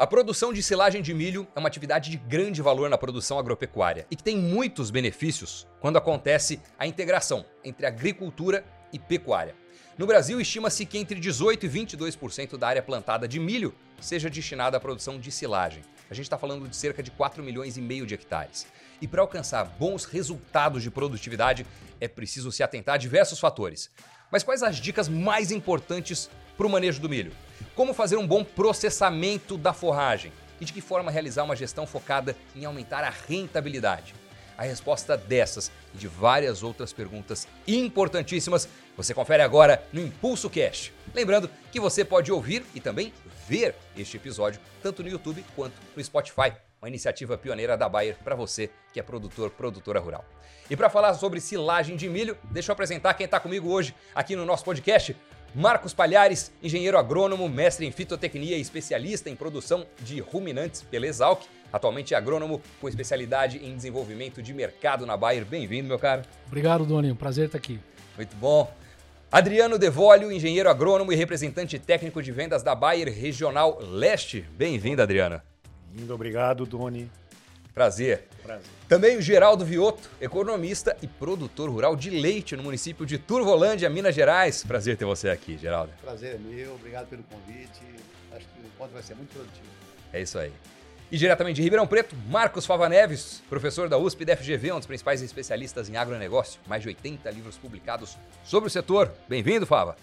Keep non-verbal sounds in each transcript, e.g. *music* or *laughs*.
A produção de silagem de milho é uma atividade de grande valor na produção agropecuária e que tem muitos benefícios quando acontece a integração entre agricultura e pecuária. No Brasil, estima-se que entre 18% e 22% da área plantada de milho seja destinada à produção de silagem. A gente está falando de cerca de 4 milhões e meio de hectares. E para alcançar bons resultados de produtividade, é preciso se atentar a diversos fatores. Mas quais as dicas mais importantes para o manejo do milho? Como fazer um bom processamento da forragem? E de que forma realizar uma gestão focada em aumentar a rentabilidade? A resposta dessas e de várias outras perguntas importantíssimas você confere agora no Impulso Cash. Lembrando que você pode ouvir e também ver este episódio tanto no YouTube quanto no Spotify, uma iniciativa pioneira da Bayer para você que é produtor, produtora rural. E para falar sobre silagem de milho, deixa eu apresentar quem está comigo hoje aqui no nosso podcast. Marcos Palhares, engenheiro agrônomo, mestre em fitotecnia e especialista em produção de ruminantes pela Exalc. Atualmente é agrônomo com especialidade em desenvolvimento de mercado na Bayer. Bem-vindo, meu caro. Obrigado, Doni. Um prazer estar aqui. Muito bom. Adriano Devolio, engenheiro agrônomo e representante técnico de vendas da Bayer Regional Leste. Bem-vindo, Adriano. Muito obrigado, Doni. Prazer. Prazer. Também o Geraldo Vioto, economista e produtor rural de leite no município de Turvolândia, Minas Gerais. Prazer ter você aqui, Geraldo. Prazer é meu, obrigado pelo convite. Acho que o encontro vai ser muito produtivo. É isso aí. E diretamente de Ribeirão Preto, Marcos Fava Neves, professor da USP e da FGV, um dos principais especialistas em agronegócio, mais de 80 livros publicados sobre o setor. Bem-vindo, Fava.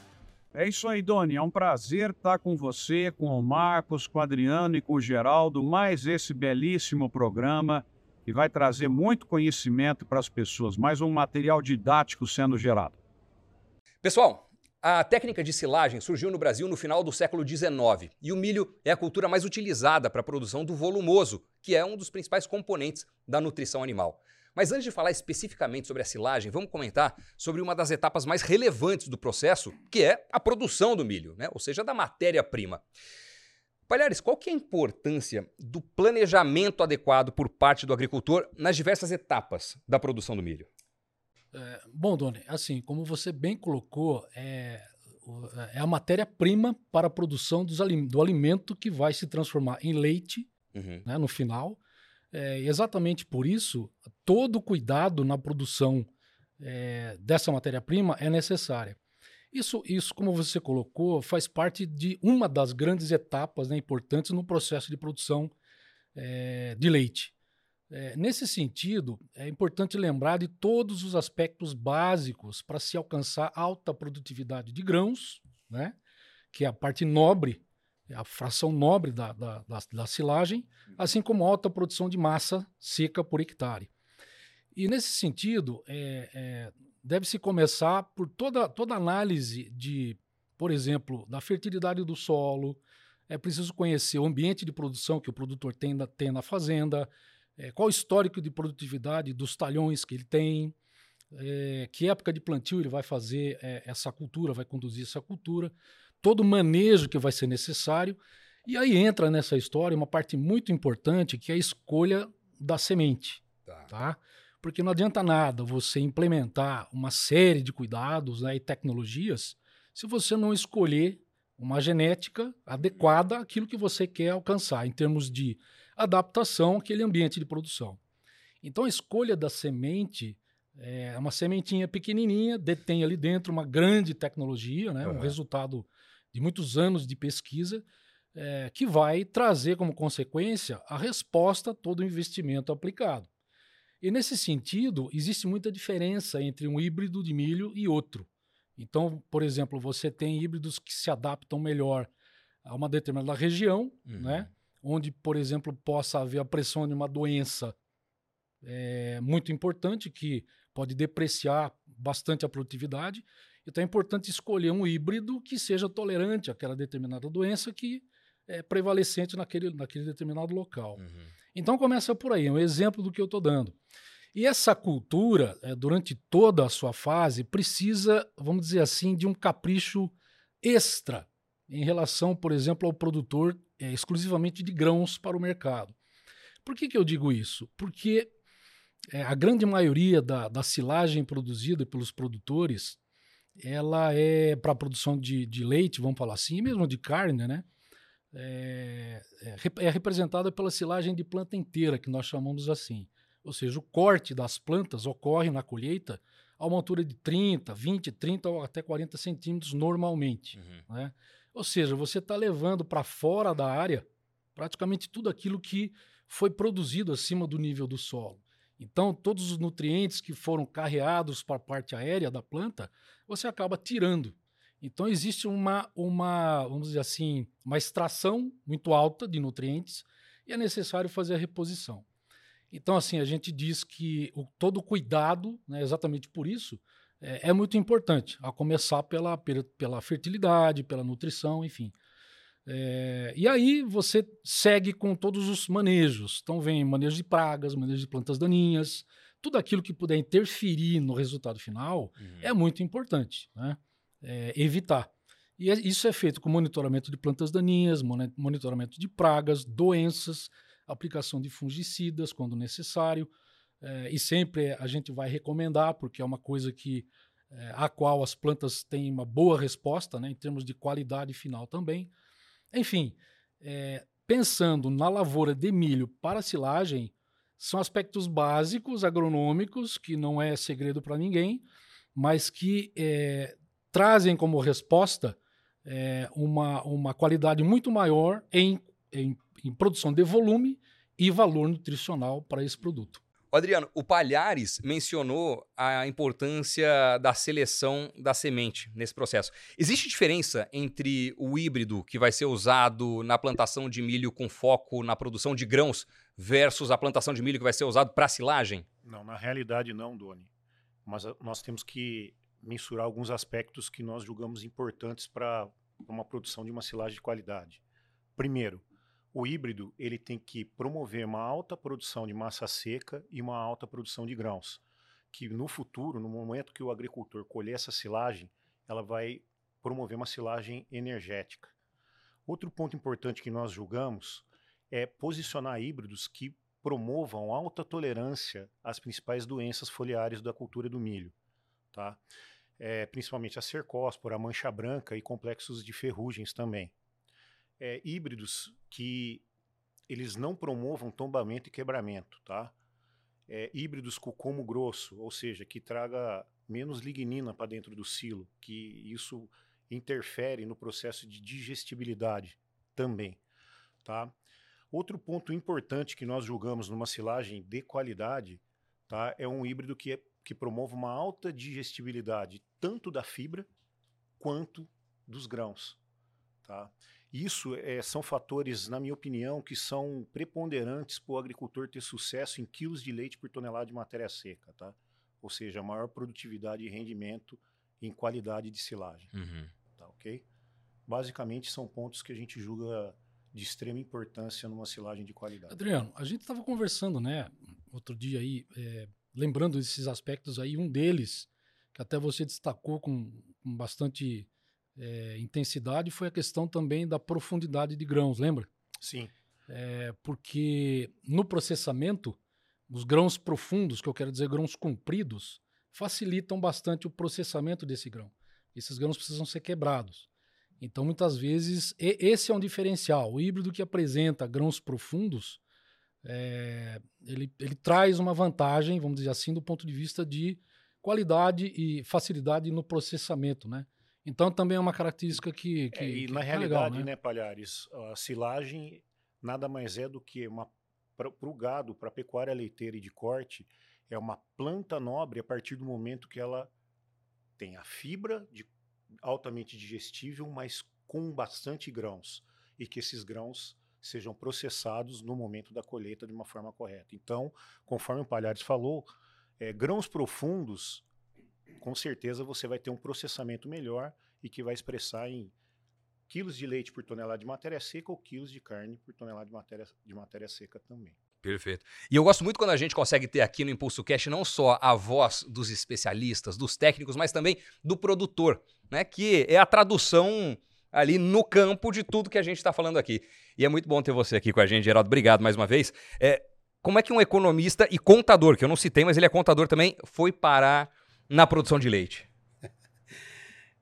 É isso aí, Doni. É um prazer estar com você, com o Marcos, com o Adriano e com o Geraldo, mais esse belíssimo programa que vai trazer muito conhecimento para as pessoas, mais um material didático sendo gerado. Pessoal, a técnica de silagem surgiu no Brasil no final do século XIX e o milho é a cultura mais utilizada para a produção do volumoso, que é um dos principais componentes da nutrição animal. Mas antes de falar especificamente sobre a silagem, vamos comentar sobre uma das etapas mais relevantes do processo, que é a produção do milho, né? ou seja, da matéria-prima. Palhares, qual que é a importância do planejamento adequado por parte do agricultor nas diversas etapas da produção do milho? É, bom, Doni, assim, como você bem colocou, é, é a matéria-prima para a produção dos, do alimento que vai se transformar em leite uhum. né, no final é, exatamente por isso, todo cuidado na produção é, dessa matéria-prima é necessário. Isso, isso, como você colocou, faz parte de uma das grandes etapas né, importantes no processo de produção é, de leite. É, nesse sentido, é importante lembrar de todos os aspectos básicos para se alcançar alta produtividade de grãos, né, que é a parte nobre a fração nobre da, da, da, da silagem, assim como alta produção de massa seca por hectare. E nesse sentido, é, é, deve-se começar por toda, toda análise de, por exemplo, da fertilidade do solo. É preciso conhecer o ambiente de produção que o produtor tem na, tem na fazenda, é, qual o histórico de produtividade dos talhões que ele tem, é, que época de plantio ele vai fazer é, essa cultura, vai conduzir essa cultura todo o manejo que vai ser necessário. E aí entra nessa história uma parte muito importante que é a escolha da semente. Tá. tá? Porque não adianta nada você implementar uma série de cuidados né, e tecnologias se você não escolher uma genética adequada àquilo que você quer alcançar em termos de adaptação àquele ambiente de produção. Então a escolha da semente é uma sementinha pequenininha, detém ali dentro uma grande tecnologia, né, uhum. um resultado de muitos anos de pesquisa, é, que vai trazer como consequência a resposta a todo o investimento aplicado. E nesse sentido, existe muita diferença entre um híbrido de milho e outro. Então, por exemplo, você tem híbridos que se adaptam melhor a uma determinada região, uhum. né? onde, por exemplo, possa haver a pressão de uma doença é, muito importante que pode depreciar bastante a produtividade, então é importante escolher um híbrido que seja tolerante àquela determinada doença que é prevalecente naquele, naquele determinado local. Uhum. Então começa por aí, é um exemplo do que eu estou dando. E essa cultura, é, durante toda a sua fase, precisa, vamos dizer assim, de um capricho extra em relação, por exemplo, ao produtor é, exclusivamente de grãos para o mercado. Por que, que eu digo isso? Porque é, a grande maioria da, da silagem produzida pelos produtores ela é para produção de, de leite, vamos falar assim, mesmo de carne, né? é, é, é representada pela silagem de planta inteira, que nós chamamos assim. Ou seja, o corte das plantas ocorre na colheita a uma altura de 30, 20, 30 ou até 40 centímetros normalmente. Uhum. Né? Ou seja, você está levando para fora da área praticamente tudo aquilo que foi produzido acima do nível do solo. Então, todos os nutrientes que foram carreados para a parte aérea da planta, você acaba tirando. Então, existe uma, uma, vamos dizer assim, uma extração muito alta de nutrientes e é necessário fazer a reposição. Então, assim, a gente diz que o, todo cuidado, né, exatamente por isso, é, é, muito importante, a começar pela, pela fertilidade, pela nutrição, enfim. É, e aí você segue com todos os manejos. Então, vem manejo de pragas, manejo de plantas daninhas, tudo aquilo que puder interferir no resultado final uhum. é muito importante, né? É, evitar. E é, isso é feito com monitoramento de plantas daninhas, monitoramento de pragas, doenças, aplicação de fungicidas quando necessário. É, e sempre a gente vai recomendar, porque é uma coisa que é, a qual as plantas têm uma boa resposta, né, em termos de qualidade final também. Enfim, é, pensando na lavoura de milho para silagem, são aspectos básicos agronômicos que não é segredo para ninguém, mas que é, trazem como resposta é, uma, uma qualidade muito maior em, em em produção de volume e valor nutricional para esse produto. Adriano, o Palhares mencionou a importância da seleção da semente nesse processo. Existe diferença entre o híbrido que vai ser usado na plantação de milho com foco na produção de grãos versus a plantação de milho que vai ser usado para silagem? Não, na realidade não, Doni. Mas ah, nós temos que mensurar alguns aspectos que nós julgamos importantes para uma produção de uma silagem de qualidade. Primeiro, o híbrido ele tem que promover uma alta produção de massa seca e uma alta produção de grãos, que no futuro, no momento que o agricultor colher essa silagem, ela vai promover uma silagem energética. Outro ponto importante que nós julgamos é posicionar híbridos que promovam alta tolerância às principais doenças foliares da cultura do milho, tá? É, principalmente a cercóspora, a mancha branca e complexos de ferrugens também é, híbridos que eles não promovam tombamento e quebramento, tá? É, híbridos com como grosso, ou seja, que traga menos lignina para dentro do silo, que isso interfere no processo de digestibilidade também, tá? Outro ponto importante que nós julgamos numa silagem de qualidade, tá? É um híbrido que, é, que promove uma alta digestibilidade tanto da fibra quanto dos grãos, tá? Isso é, são fatores, na minha opinião, que são preponderantes para o agricultor ter sucesso em quilos de leite por tonelada de matéria seca, tá? Ou seja, maior produtividade e rendimento em qualidade de silagem. Uhum. Tá ok? Basicamente são pontos que a gente julga de extrema importância numa silagem de qualidade. Adriano, a gente estava conversando, né, outro dia aí, é, lembrando desses aspectos aí, um deles que até você destacou com, com bastante é, intensidade foi a questão também da profundidade de grãos, lembra? Sim. É, porque no processamento, os grãos profundos, que eu quero dizer grãos compridos, facilitam bastante o processamento desse grão. Esses grãos precisam ser quebrados. Então, muitas vezes, esse é um diferencial. O híbrido que apresenta grãos profundos, é, ele, ele traz uma vantagem, vamos dizer assim, do ponto de vista de qualidade e facilidade no processamento, né? Então também é uma característica que. que é, e que na é realidade, legal, né? né, Palhares, a silagem nada mais é do que uma. Para o gado, para a pecuária leiteira e de corte, é uma planta nobre a partir do momento que ela tem a fibra de, altamente digestível, mas com bastante grãos. E que esses grãos sejam processados no momento da colheita de uma forma correta. Então, conforme o Palhares falou, é, grãos profundos com certeza você vai ter um processamento melhor e que vai expressar em quilos de leite por tonelada de matéria seca ou quilos de carne por tonelada de matéria, de matéria seca também. Perfeito. E eu gosto muito quando a gente consegue ter aqui no Impulso Cash não só a voz dos especialistas, dos técnicos, mas também do produtor, né? Que é a tradução ali no campo de tudo que a gente está falando aqui. E é muito bom ter você aqui com a gente, Geraldo. Obrigado mais uma vez. É, como é que um economista e contador, que eu não citei, mas ele é contador também, foi parar na produção de leite? *laughs*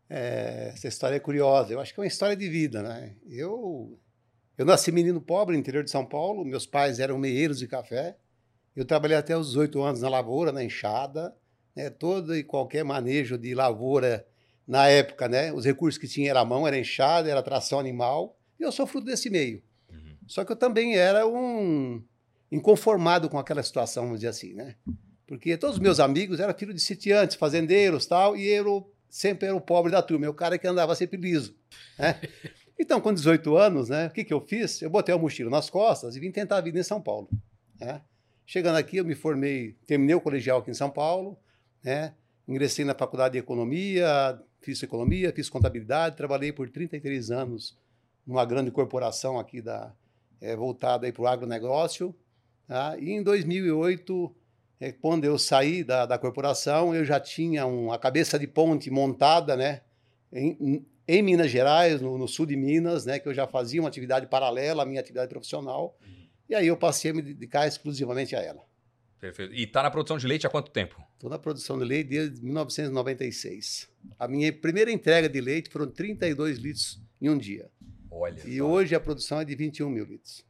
É, essa história é curiosa. Eu acho que é uma história de vida, né? Eu Eu nasci menino pobre no interior de São Paulo, meus pais eram meeiros de café. Eu trabalhei até os 18 anos na lavoura, na enxada, né? todo e qualquer manejo de lavoura na época, né? Os recursos que tinha era a mão, era enxada, era tração animal. E eu sou fruto desse meio. Uhum. Só que eu também era um inconformado com aquela situação, vamos dizer assim, né? Porque todos os meus amigos eram filhos de sitiantes, fazendeiros tal, e eu sempre era o pobre da turma, o cara que andava sempre liso, né? *laughs* Então, com 18 anos, né, o que, que eu fiz? Eu botei a mochila nas costas e vim tentar a vida em São Paulo. Né? Chegando aqui, eu me formei, terminei o colegial aqui em São Paulo, né? ingressei na faculdade de economia, fiz economia, fiz contabilidade, trabalhei por 33 anos numa grande corporação aqui da, é, voltada para o agronegócio. Tá? E em 2008, é, quando eu saí da, da corporação, eu já tinha um, a cabeça de ponte montada, né? Em, em Minas Gerais, no, no, sul de Minas, né, que eu já fazia uma atividade paralela à minha atividade profissional. Uhum. E aí eu passei a me dedicar exclusivamente a ela. Perfeito. E está na produção de leite há quanto tempo? Estou na produção de leite desde 1996. A minha primeira entrega de leite foram 32 litros em um dia. Olha. E só. hoje a produção é de 21 mil litros.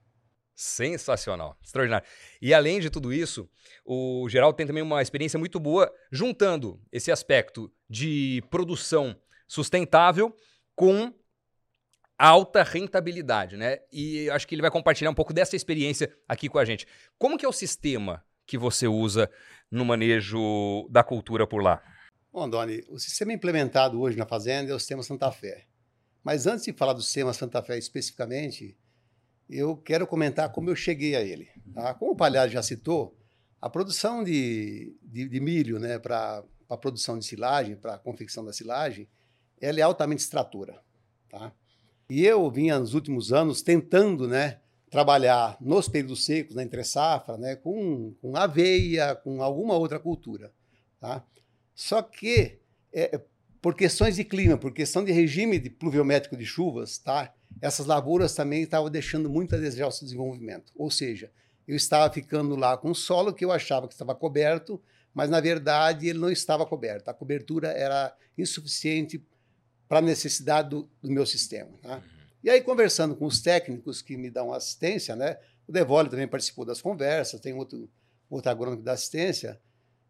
Sensacional, extraordinário. E além de tudo isso, o Geraldo tem também uma experiência muito boa juntando esse aspecto de produção sustentável com alta rentabilidade, né? E acho que ele vai compartilhar um pouco dessa experiência aqui com a gente. Como que é o sistema que você usa no manejo da cultura por lá? Bom, Doni, o sistema implementado hoje na fazenda é o sistema Santa Fé. Mas antes de falar do sistema Santa Fé especificamente, eu quero comentar como eu cheguei a ele. Tá? Como o Palhares já citou, a produção de, de, de milho né, para a produção de silagem, para a confecção da silagem, ela é altamente extratora. Tá? E eu vinha nos últimos anos tentando né, trabalhar nos períodos secos, na entre safra, né, com, com aveia, com alguma outra cultura. Tá? Só que, é, por questões de clima, por questão de regime de pluviométrico de chuvas, tá? essas lavouras também estavam deixando muito a desejar o seu desenvolvimento. Ou seja, eu estava ficando lá com um solo que eu achava que estava coberto, mas na verdade ele não estava coberto. A cobertura era insuficiente para a necessidade do, do, meu sistema. Tá? Uhum. E aí, conversando com os técnicos que me dão assistência, né? o Devoli também participou das conversas, tem outro, outro agrônomo da assistência,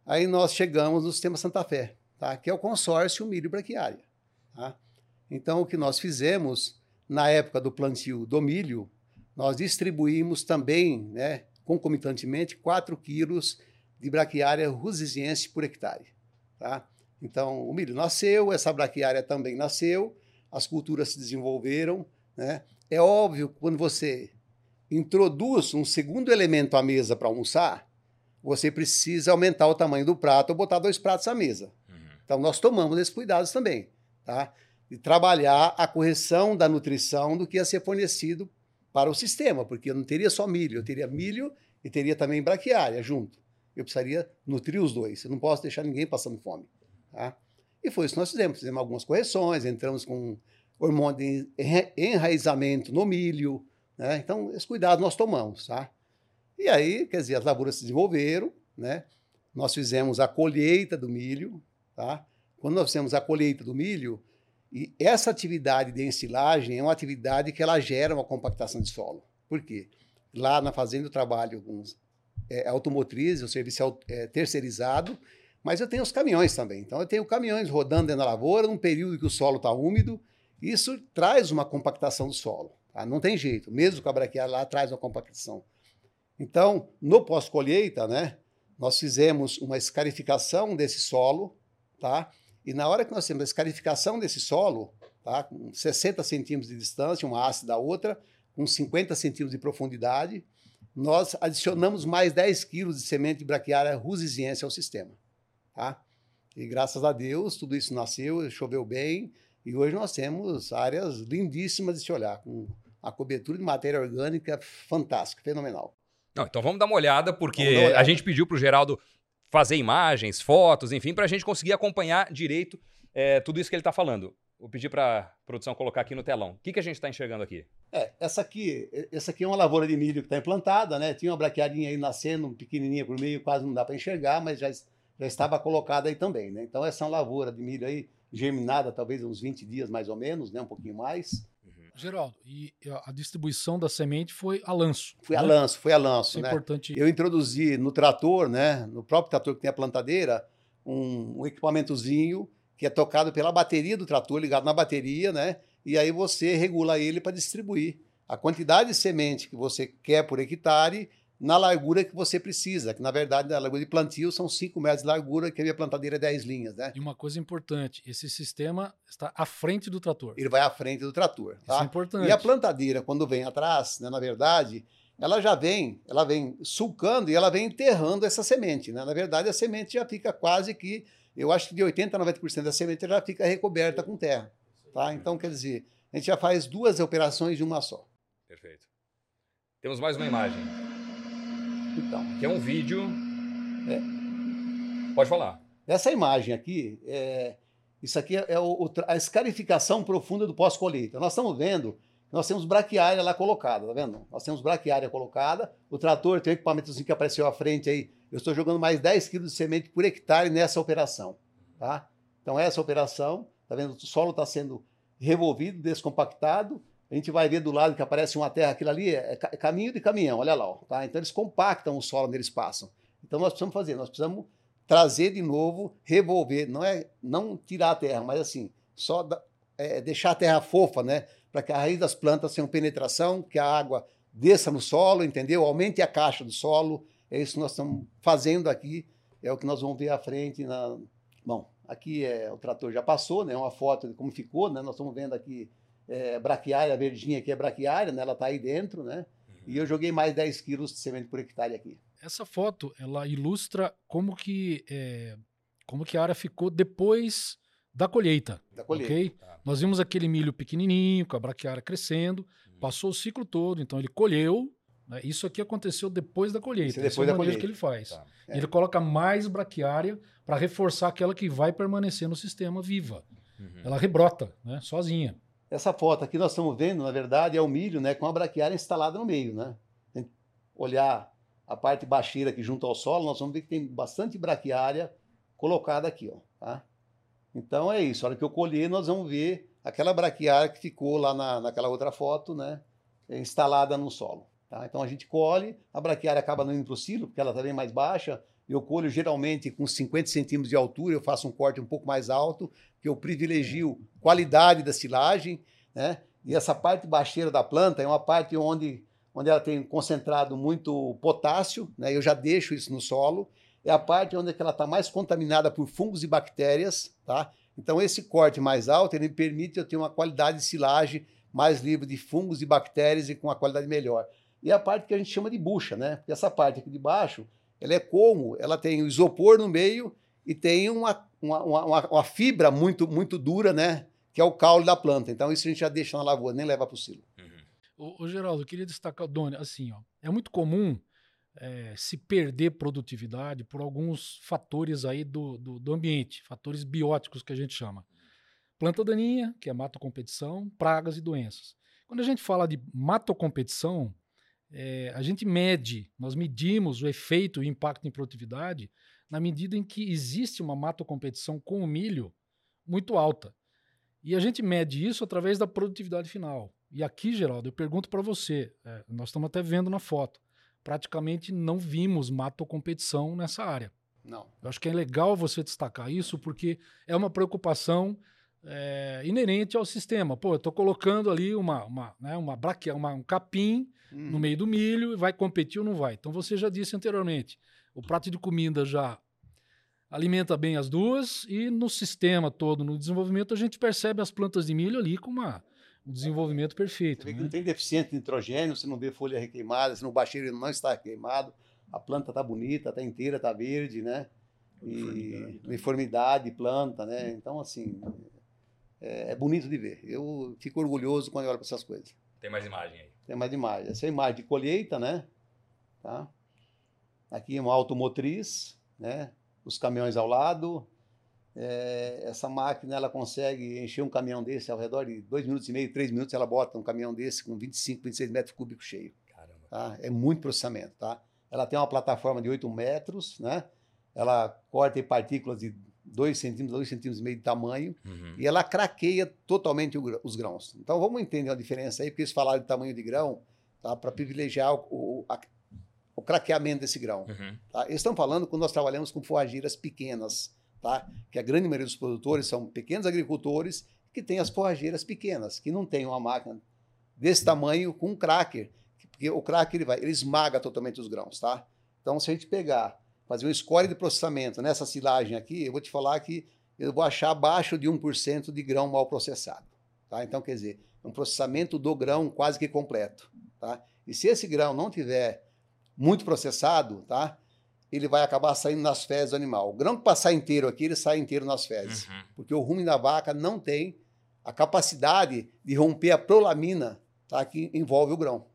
aí nós chegamos no sistema Santa Fé, tá? que é o consórcio milho braquiária. Tá? Então, o que nós fizemos na época do plantio do milho, nós distribuímos também, né, concomitantemente, 4 quilos de braquiária rusiziense por hectare. Tá? Então, o milho nasceu, essa braquiária também nasceu, as culturas se desenvolveram. Né? É óbvio que quando você introduz um segundo elemento à mesa para almoçar, você precisa aumentar o tamanho do prato ou botar dois pratos à mesa. Então, nós tomamos esses cuidados também. Tá? de trabalhar a correção da nutrição do que ia ser fornecido para o sistema, porque eu não teria só milho, eu teria milho e teria também braquiária junto. Eu precisaria nutrir os dois, eu não posso deixar ninguém passando fome. Tá? E foi isso que nós fizemos, fizemos algumas correções, entramos com hormônio de enraizamento no milho, né? então esse cuidado nós tomamos. Tá? E aí, quer dizer, as lavouras se desenvolveram, né? nós fizemos a colheita do milho, tá? quando nós fizemos a colheita do milho, e essa atividade de ensilagem é uma atividade que ela gera uma compactação de solo. Por quê? Lá na fazenda eu trabalho com é, automotriz, o serviço é, é terceirizado, mas eu tenho os caminhões também. Então eu tenho caminhões rodando dentro da lavoura num período que o solo está úmido. Isso traz uma compactação do solo. Tá? Não tem jeito. Mesmo com a braquiária lá traz uma compactação. Então, no pós-colheita, né, nós fizemos uma escarificação desse solo, tá? E na hora que nós temos a escarificação desse solo, tá, com 60 centímetros de distância, uma haste da outra, com 50 centímetros de profundidade, nós adicionamos mais 10 quilos de semente de braquiária rusiziense ao sistema. Tá? E graças a Deus, tudo isso nasceu, choveu bem, e hoje nós temos áreas lindíssimas de se olhar, com a cobertura de matéria orgânica fantástica, fenomenal. Não, então vamos dar uma olhada, porque uma olhada. a gente pediu para o Geraldo fazer imagens, fotos, enfim, para a gente conseguir acompanhar direito é, tudo isso que ele está falando. Vou pedir para a produção colocar aqui no telão. O que, que a gente está enxergando aqui? É, essa aqui, essa aqui é uma lavoura de milho que está implantada, né? Tinha uma braqueadinha aí nascendo, pequenininha por meio, quase não dá para enxergar, mas já, já estava colocada aí também, né? Então essa é uma lavoura de milho aí germinada, talvez uns 20 dias mais ou menos, né? Um pouquinho mais. Geraldo, e a distribuição da semente foi a lanço. Foi né? a lanço, foi a lanço. Isso é né? importante. Eu introduzi no trator, né, no próprio trator que tem a plantadeira, um, um equipamentozinho que é tocado pela bateria do trator, ligado na bateria, né? E aí você regula ele para distribuir a quantidade de semente que você quer por hectare na largura que você precisa, que na verdade a largura de plantio são 5 metros de largura, que a minha plantadeira é 10 linhas, né? E uma coisa importante, esse sistema está à frente do trator. Ele vai à frente do trator, tá? Isso é importante. E a plantadeira, quando vem atrás, né, na verdade, ela já vem, ela vem sulcando e ela vem enterrando essa semente, né? Na verdade, a semente já fica quase que, eu acho que de 80 a 90% da semente já fica recoberta com terra, tá? Então, quer dizer, a gente já faz duas operações de uma só. Perfeito. Temos mais uma imagem. Então. Que é um vídeo. É. Pode falar. Essa imagem aqui, é, isso aqui é o, a escarificação profunda do pós-colheita. Nós estamos vendo nós temos braquiária lá colocada, tá vendo? Nós temos braquiária colocada, o trator tem um equipamentozinho que apareceu à frente aí, eu estou jogando mais 10 quilos de semente por hectare nessa operação, tá? Então essa operação, tá vendo? O solo está sendo revolvido, descompactado, a gente vai ver do lado que aparece uma terra, aquilo ali é, é caminho de caminhão, olha lá, ó, tá? Então eles compactam o solo onde eles passam. Então nós precisamos fazer, nós precisamos trazer de novo, revolver, não é não tirar a terra, mas assim, só da, é, deixar a terra fofa, né? Para que a raiz das plantas tenha penetração, que a água desça no solo, entendeu? Aumente a caixa do solo. É isso que nós estamos fazendo aqui, é o que nós vamos ver à frente. Na... Bom, aqui é, o trator já passou, né? Uma foto de como ficou, né? Nós estamos vendo aqui é, braquiária, a verdinha aqui é braquiária, né? Ela está aí dentro, né? Uhum. E eu joguei mais 10 quilos de semente por hectare aqui. Essa foto, ela ilustra como que, é, como que a área ficou depois da colheita. Da colheita. Okay? Tá. Nós vimos aquele milho pequenininho, com a braquiária crescendo, uhum. passou o ciclo todo, então ele colheu. Né? Isso aqui aconteceu depois da colheita. Isso depois é o da colheita. que ele faz. Tá. É. Ele coloca mais braquiária para reforçar aquela que vai permanecer no sistema viva. Uhum. Ela rebrota, né? sozinha. Essa foto aqui nós estamos vendo, na verdade, é o milho né, com a braquiária instalada no meio. Né? olhar a parte baixeira aqui junto ao solo, nós vamos ver que tem bastante braquiária colocada aqui. Ó, tá? Então é isso. A hora que eu colher, nós vamos ver aquela braquiária que ficou lá na, naquela outra foto, né? Instalada no solo. Tá? Então a gente colhe, a braquiária acaba não indo para o silo, porque ela está bem mais baixa. Eu colho geralmente com 50 centímetros de altura, eu faço um corte um pouco mais alto, que eu privilegio qualidade da silagem, né? E essa parte baixeira da planta é uma parte onde, onde ela tem concentrado muito potássio, né? Eu já deixo isso no solo é a parte onde ela está mais contaminada por fungos e bactérias, tá? Então esse corte mais alto ele me permite eu ter uma qualidade de silagem mais livre de fungos e bactérias e com uma qualidade melhor. E a parte que a gente chama de bucha, né? Porque essa parte aqui de baixo, ela é como? Ela tem o isopor no meio e tem uma, uma, uma, uma fibra muito, muito dura, né? Que é o caule da planta. Então isso a gente já deixa na lavoura, nem leva para o silo. Uhum. Ô, Geraldo, eu queria destacar, Doni, assim, ó, é muito comum é, se perder produtividade por alguns fatores aí do, do, do, ambiente, fatores bióticos que a gente chama. Planta daninha, que é matocompetição, pragas e doenças. Quando a gente fala de matocompetição, é, a gente mede, nós medimos o efeito e impacto em produtividade na medida em que existe uma matocompetição com o milho muito alta. E a gente mede isso através da produtividade final. E aqui, Geraldo, eu pergunto para você, é, nós estamos até vendo na foto, praticamente não vimos mato-competição nessa área. Não. Eu acho que é legal você destacar isso, porque é uma preocupação é, inerente ao sistema. Pô, eu estou colocando ali uma, uma, né, uma braquia, uma, um capim uhum. no meio do milho, e vai competir ou não vai? Então você já disse anteriormente, o prato de comida já alimenta bem as duas, e no sistema todo, no desenvolvimento, a gente percebe as plantas de milho ali com uma um desenvolvimento perfeito. Você vê que né? não tem deficiente de nitrogênio, você não vê folha requeimada, você não baixeiro não está queimado, a planta está bonita, está inteira, está verde, né? E uniformidade, uniformidade, planta, né? Então, assim, é, é, bonito de ver. Eu fico orgulhoso quando eu olho para essas coisas. Tem mais imagem aí. Tem mais imagem. Essa é a imagem de colheita, né? Tá? Aqui é uma automotriz, né? Os caminhões ao lado, é, essa máquina ela consegue encher um caminhão desse ao redor de dois minutos e meio, três minutos, ela bota um caminhão desse com 25, 26 metros cúbicos cheio. Caramba. Tá? É muito processamento. Tá? Ela tem uma plataforma de 8 metros, né? ela corta em partículas de 2 centímetros, 2 centímetros e meio de tamanho, uhum. e ela craqueia totalmente os grãos. Então vamos entender a diferença aí, porque eles falaram de tamanho de grão, tá? para privilegiar o, o, a, o, craqueamento desse grão. Uhum. Tá? Eles estão falando quando nós trabalhamos com forrageiras pequenas, tá? que a grande maioria dos produtores são pequenos agricultores que têm as forrageiras pequenas, que não tem uma máquina desse tamanho com um cracker, porque o cracker ele vai, ele esmaga totalmente os grãos, tá? Então se a gente pegar fazer um score de processamento nessa silagem aqui, eu vou te falar que eu vou achar abaixo de 1% de grão mal processado. Tá? Então, quer dizer, um processamento do grão quase que completo. Tá? E se esse grão não tiver muito processado, tá? ele vai acabar saindo nas fezes do animal. O grão que passar inteiro aqui, ele sai inteiro nas fezes. Uhum. Porque o rumen da vaca não tem a capacidade de romper a prolamina tá? que envolve o grão.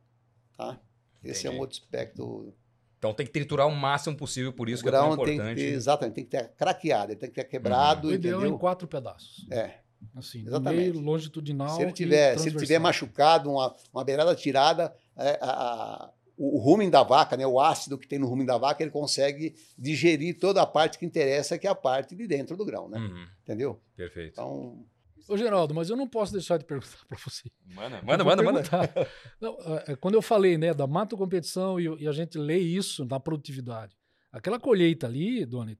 Tá? Esse é um outro aspecto então tem que triturar o máximo possível, por isso o que é tão importante. Tem que ter, exatamente, tem que ter craqueado, tem que ter quebrado. Uhum. O ideal é em quatro pedaços. É. Assim, exatamente. meio longitudinal. Se ele tiver, se ele tiver machucado, uma, uma beirada tirada, é, a, a, o, o rumen da vaca, né, o ácido que tem no rumen da vaca, ele consegue digerir toda a parte que interessa, que é a parte de dentro do grão, né? Uhum. Entendeu? Perfeito. Então, Ô, Geraldo, mas eu não posso deixar de perguntar *laughs* para você. Manda, manda, manda, manda. Não, é, é, quando eu falei né, da mato competição e, e, a gente lê isso na produtividade, aquela colheita ali, Doni,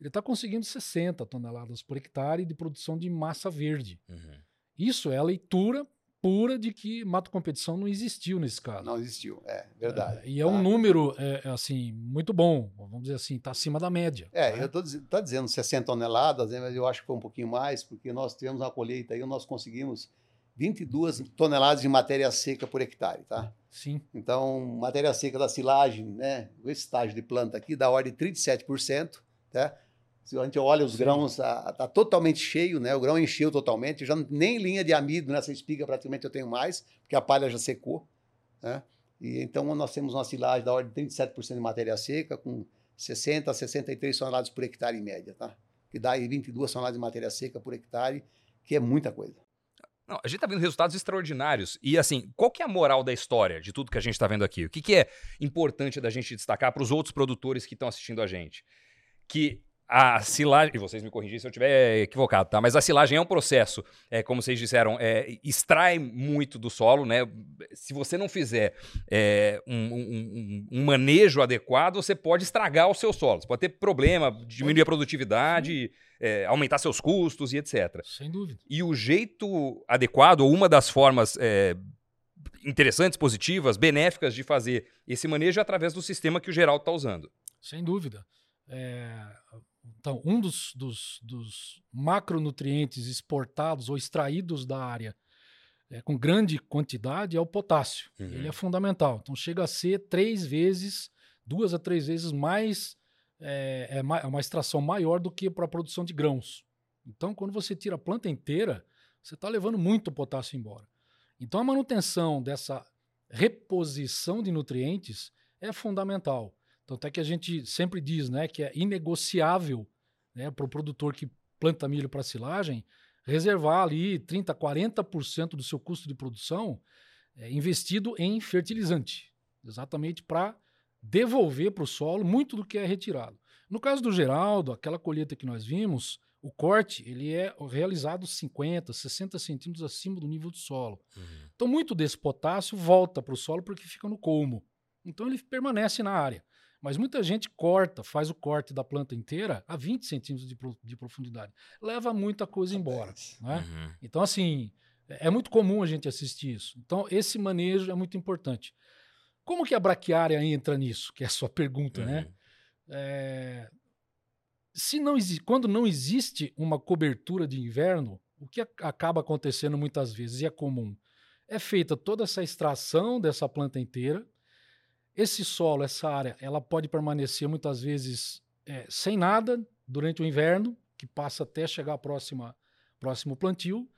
ele está conseguindo 60 toneladas por hectare de produção de massa verde. Uhum. Isso é a leitura pura de que mato competição não existiu nesse caso. Não existiu, é verdade. É, e é um número, é, é, assim, muito bom, vamos dizer assim, está acima da média. É, né? eu estou tá dizendo 60 toneladas, né, mas eu acho que foi um pouquinho mais, porque nós tivemos uma colheita aí, nós conseguimos 22 toneladas de matéria seca por hectare, tá? Sim. Então, matéria seca da silagem, né, o estágio de planta aqui, da ordem de 37%, tá? Se a gente olha os Sim. grãos, está tá totalmente cheio, né? O grão encheu totalmente, já nem linha de amido nessa espiga praticamente eu tenho mais, porque a palha já secou, né? E então nós temos uma silagem da ordem de 37% de matéria seca, com 60 a 63 toneladas por hectare em média, tá? Que dá aí 22 toneladas de matéria seca por hectare, que é muita coisa. Não, a gente está vendo resultados extraordinários. E assim, qual que é a moral da história de tudo que a gente está vendo aqui? O que, que é importante da gente destacar para os outros produtores que estão assistindo a gente? Que a silagem, e vocês me corrigem se eu estiver equivocado, tá? Mas a silagem é um processo, é, como vocês disseram, é, extrai muito do solo, né? Se você não fizer é, um, um, um, manejo adequado, você pode estragar o seu solo. Você pode ter problema, diminuir a produtividade, é, aumentar seus custos e etc. Sem dúvida. E o jeito adequado, ou uma das formas é, interessantes, positivas, benéficas de fazer esse manejo é através do sistema que o Geraldo está usando. Sem dúvida. É, então, um dos, dos, dos macronutrientes exportados ou extraídos da área é, com grande quantidade é o potássio. Uhum. Ele é fundamental. Então, chega a ser três vezes, duas a três vezes mais, é, é uma extração maior do que para a produção de grãos. Então, quando você tira a planta inteira, você está levando muito potássio embora. Então, a manutenção dessa reposição de nutrientes é fundamental. Tanto é que a gente sempre diz né, que é inegociável né, para o produtor que planta milho para silagem reservar ali 30%, 40% do seu custo de produção é, investido em fertilizante, exatamente para devolver para o solo muito do que é retirado. No caso do Geraldo, aquela colheita que nós vimos, o corte ele é realizado 50, 60 centímetros acima do nível do solo. Uhum. Então, muito desse potássio volta para o solo porque fica no colmo. Então, ele permanece na área. Mas muita gente corta, faz o corte da planta inteira a 20 centímetros de, de profundidade. Leva muita coisa embora. Né? Uhum. Então, assim, é, é muito comum a gente assistir isso. Então, esse manejo é muito importante. Como que a braquiária entra nisso? Que é a sua pergunta, né? uhum. né? É, se não quando não existe uma cobertura de inverno, o que acaba acontecendo muitas vezes, e é comum, é feita toda essa extração dessa planta inteira, esse solo, essa área, ela pode permanecer muitas vezes é, sem nada durante o inverno, que passa até chegar ao próxima, próximo plantio.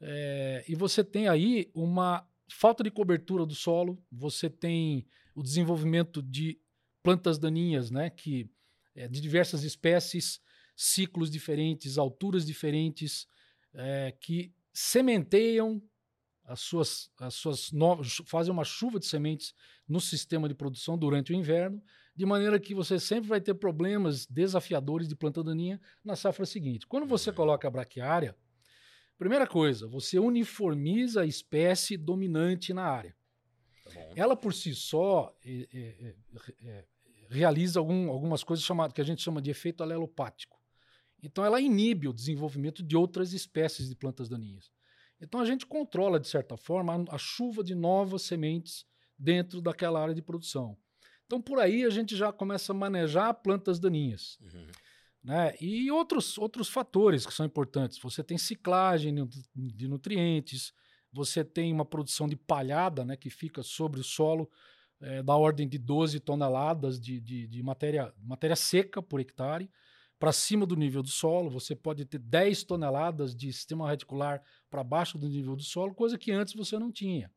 É, e você tem aí uma falta de cobertura do solo, você tem o desenvolvimento de plantas daninhas, né, que é, de diversas espécies, ciclos diferentes, alturas diferentes, é, que sementeiam as suas, as suas novas, fazem uma chuva de sementes no sistema de produção durante o inverno de maneira que você sempre vai ter problemas desafiadores de planta daninha na safra seguinte. Quando você uhum. coloca a braquiária, primeira coisa, você uniformiza a espécie dominante na área. Tá Ela por si só é, é, é, realiza algum, algumas coisas chamadas, que a gente chama de efeito alelopático. Então ela inibe o desenvolvimento de outras espécies de plantas daninhas. Então a gente controla, de certa forma, a, chuva de novas sementes dentro daquela área de produção. Então, por aí a gente já começa a manejar plantas daninhas. Uhum. Né? E outros, outros fatores que são importantes. Você tem ciclagem de nutrientes, você tem uma produção de palhada né, que fica sobre o solo é, da ordem de 12 toneladas de, de, de matéria, matéria seca por hectare para cima do nível do solo. Você pode ter 10 toneladas de sistema reticular para baixo do nível do solo, coisa que antes você não tinha.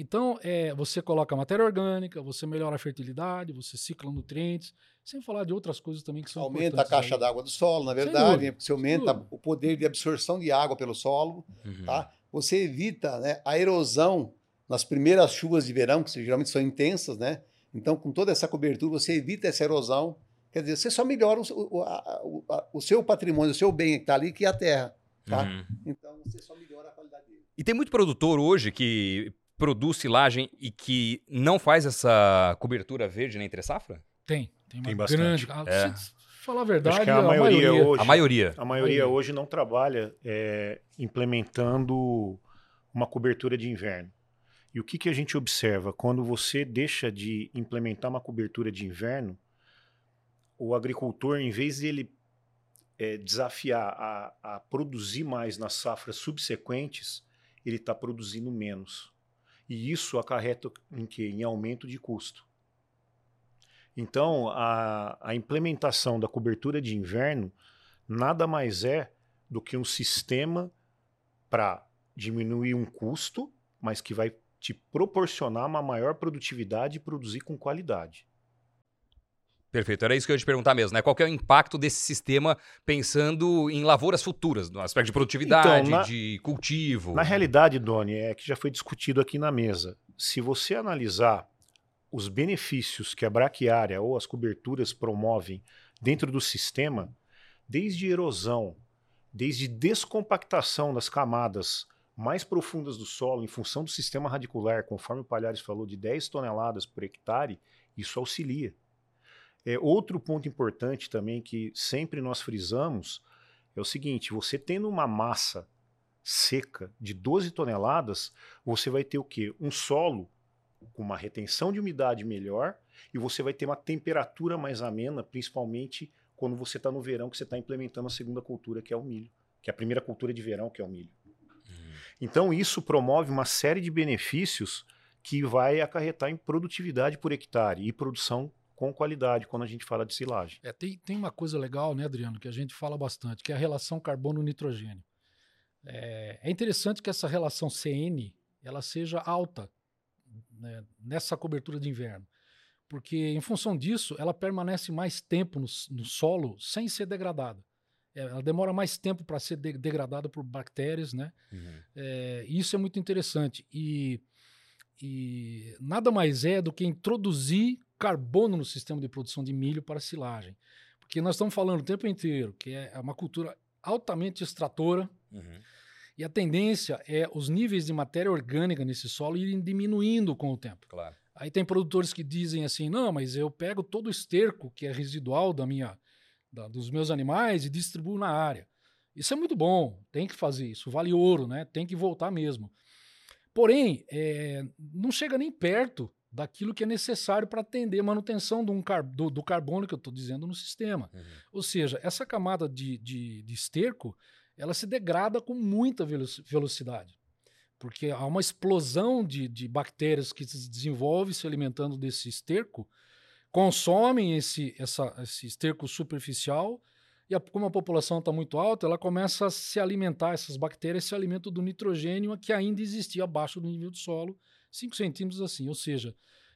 Então, é, você coloca matéria orgânica, você melhora a fertilidade, você cicla nutrientes, sem falar de outras coisas também que são Aumenta a caixa d'água do solo, na verdade, né? porque você aumenta o poder de absorção de água pelo solo, uhum. tá? Você evita né, a erosão nas primeiras chuvas de verão, que geralmente são intensas, né? Então, com toda essa cobertura, você evita essa erosão. Quer dizer, você só melhora o, o, a, o, a, o seu patrimônio, o seu bem que está ali, que é a terra, tá? Uhum. Então, você só melhora a qualidade dele. E tem muito produtor hoje que produz silagem e que não faz essa cobertura verde na entre safra? Tem, tem, tem bastante. Grande, é. falar a verdade, Acho que a, a maioria, maioria, hoje, a maioria, a maioria hoje não trabalha é, implementando uma cobertura de inverno. E o que, que a gente observa quando você deixa de implementar uma cobertura de inverno? O agricultor, em vez de ele é, desafiar a, a produzir mais nas safras subsequentes, ele está produzindo menos. E isso acarreta em quê? Em aumento de custo. Então, a, a implementação da cobertura de inverno nada mais é do que um sistema para diminuir um custo, mas que vai te proporcionar uma maior produtividade e produzir com qualidade. Perfeito, era isso que eu ia te perguntar mesmo, né? Qual é o impacto desse sistema pensando em lavouras futuras, no aspecto de produtividade, então, na, de cultivo? Na realidade, Doni, é que já foi discutido aqui na mesa. Se você analisar os benefícios que a braquiária ou as coberturas promovem dentro do sistema, desde erosão, desde descompactação das camadas mais profundas do solo em função do sistema radicular, conforme o Palhares falou, de 10 toneladas por hectare, isso auxilia. É, outro ponto importante também que sempre nós frisamos é o seguinte: você tendo uma massa seca de 12 toneladas, você vai ter o quê? Um solo com uma retenção de umidade melhor e você vai ter uma temperatura mais amena, principalmente quando você está no verão, que você está implementando a segunda cultura, que é o milho, que é a primeira cultura de verão, que é o milho. Uhum. Então, isso promove uma série de benefícios que vai acarretar em produtividade por hectare e produção com qualidade quando a gente fala de silagem. É, tem, tem uma coisa legal, né, Adriano, que a gente fala bastante, que é a relação carbono-nitrogênio. É, é, interessante que essa relação CN ela seja alta né, nessa cobertura de inverno, porque em função disso ela permanece mais tempo no, no solo sem ser degradada. É, ela demora mais tempo para ser de, degradada por bactérias, né? Uhum. É, isso é muito interessante e, e nada mais é do que introduzir carbono no sistema de produção de milho para silagem. Porque nós estamos falando o tempo inteiro que é uma cultura altamente extratora uhum. e a tendência é os níveis de matéria orgânica nesse solo irem diminuindo com o tempo. Claro. Aí tem produtores que dizem assim, não, mas eu pego todo o esterco que é residual da minha, da, dos meus animais e distribuo na área. Isso é muito bom, tem que fazer isso, vale ouro, né? Tem que voltar mesmo. Porém, é, não chega nem perto daquilo que é necessário para atender a manutenção do, um car do, do, carbono que eu estou dizendo no sistema. Uhum. Ou seja, essa camada de, de, de, esterco ela se degrada com muita velocidade, porque há uma explosão de, de bactérias que se desenvolve se alimentando desse esterco, consomem esse, essa, esse esterco superficial e a, como a população está muito alta, ela começa a se alimentar, essas bactérias se alimentam do nitrogênio que ainda existia abaixo do nível do solo 5 centímetros assim. Ou seja,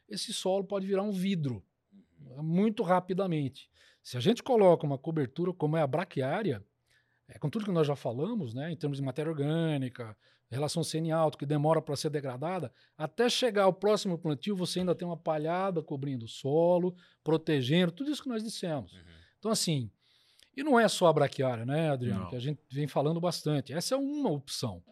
esse solo pode virar um vidro uhum. muito rapidamente. Se a gente coloca uma cobertura como é a braquiária, é, com tudo que nós já falamos, né, em termos de matéria orgânica, relação CN alto, que demora para ser degradada, até chegar ao próximo plantio, você ainda tem uma palhada cobrindo o solo, protegendo, tudo isso que nós dissemos. Uhum. Então, assim, e não é só a braquiária, né, Adriano? Não. Que a gente vem falando bastante. Essa é uma opção.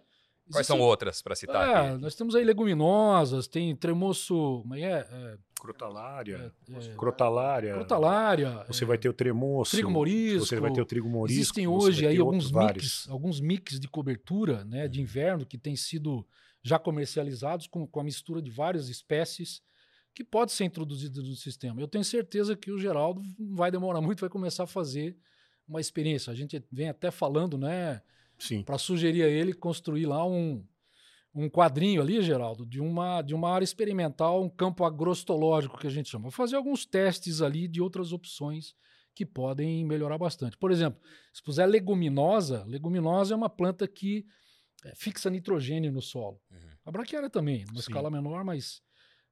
Quais são outras para citar é, aqui? Nós temos aí leguminosas, tem tremoço. Como é? é crotalária. É, é, crotalária. Crotalária. Você vai ter o tremoço. Trigo morisco. Você vai ter o trigo morisco. Existem hoje aí alguns mix, alguns mix de cobertura né, de inverno que têm sido já comercializados com, com a mistura de várias espécies que pode ser introduzido no sistema. Eu tenho certeza que o Geraldo não vai demorar muito, vai começar a fazer uma experiência. A gente vem até falando, né? Para sugerir a ele construir lá um, um quadrinho ali, Geraldo, de uma, de uma área experimental, um campo agrostológico que a gente chama. Vou fazer alguns testes ali de outras opções que podem melhorar bastante. Por exemplo, se puser leguminosa, leguminosa é uma planta que é, fixa nitrogênio no solo. Uhum. A braquiária também, numa Sim. escala menor, mas.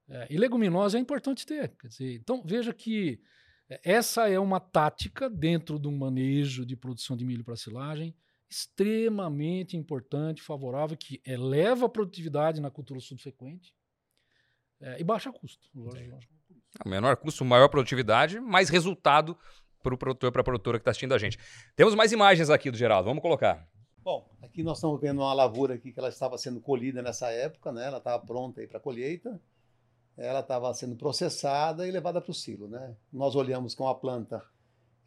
É, e leguminosa é importante ter. Dizer, então veja que é, essa é uma tática dentro do manejo de produção de milho para silagem extremamente importante, favorável, que eleva a produtividade na cultura subsequente é, e baixa custo. A menor custo, maior produtividade, mais resultado para o produtor, para a produtora que está assistindo a gente. Temos mais imagens aqui do Geraldo, vamos colocar. Bom, aqui nós estamos vendo uma lavoura aqui que ela estava sendo colhida nessa época, né? Ela estava pronta para colheita. Ela estava sendo processada e levada para o silo, né? Nós olhamos com a planta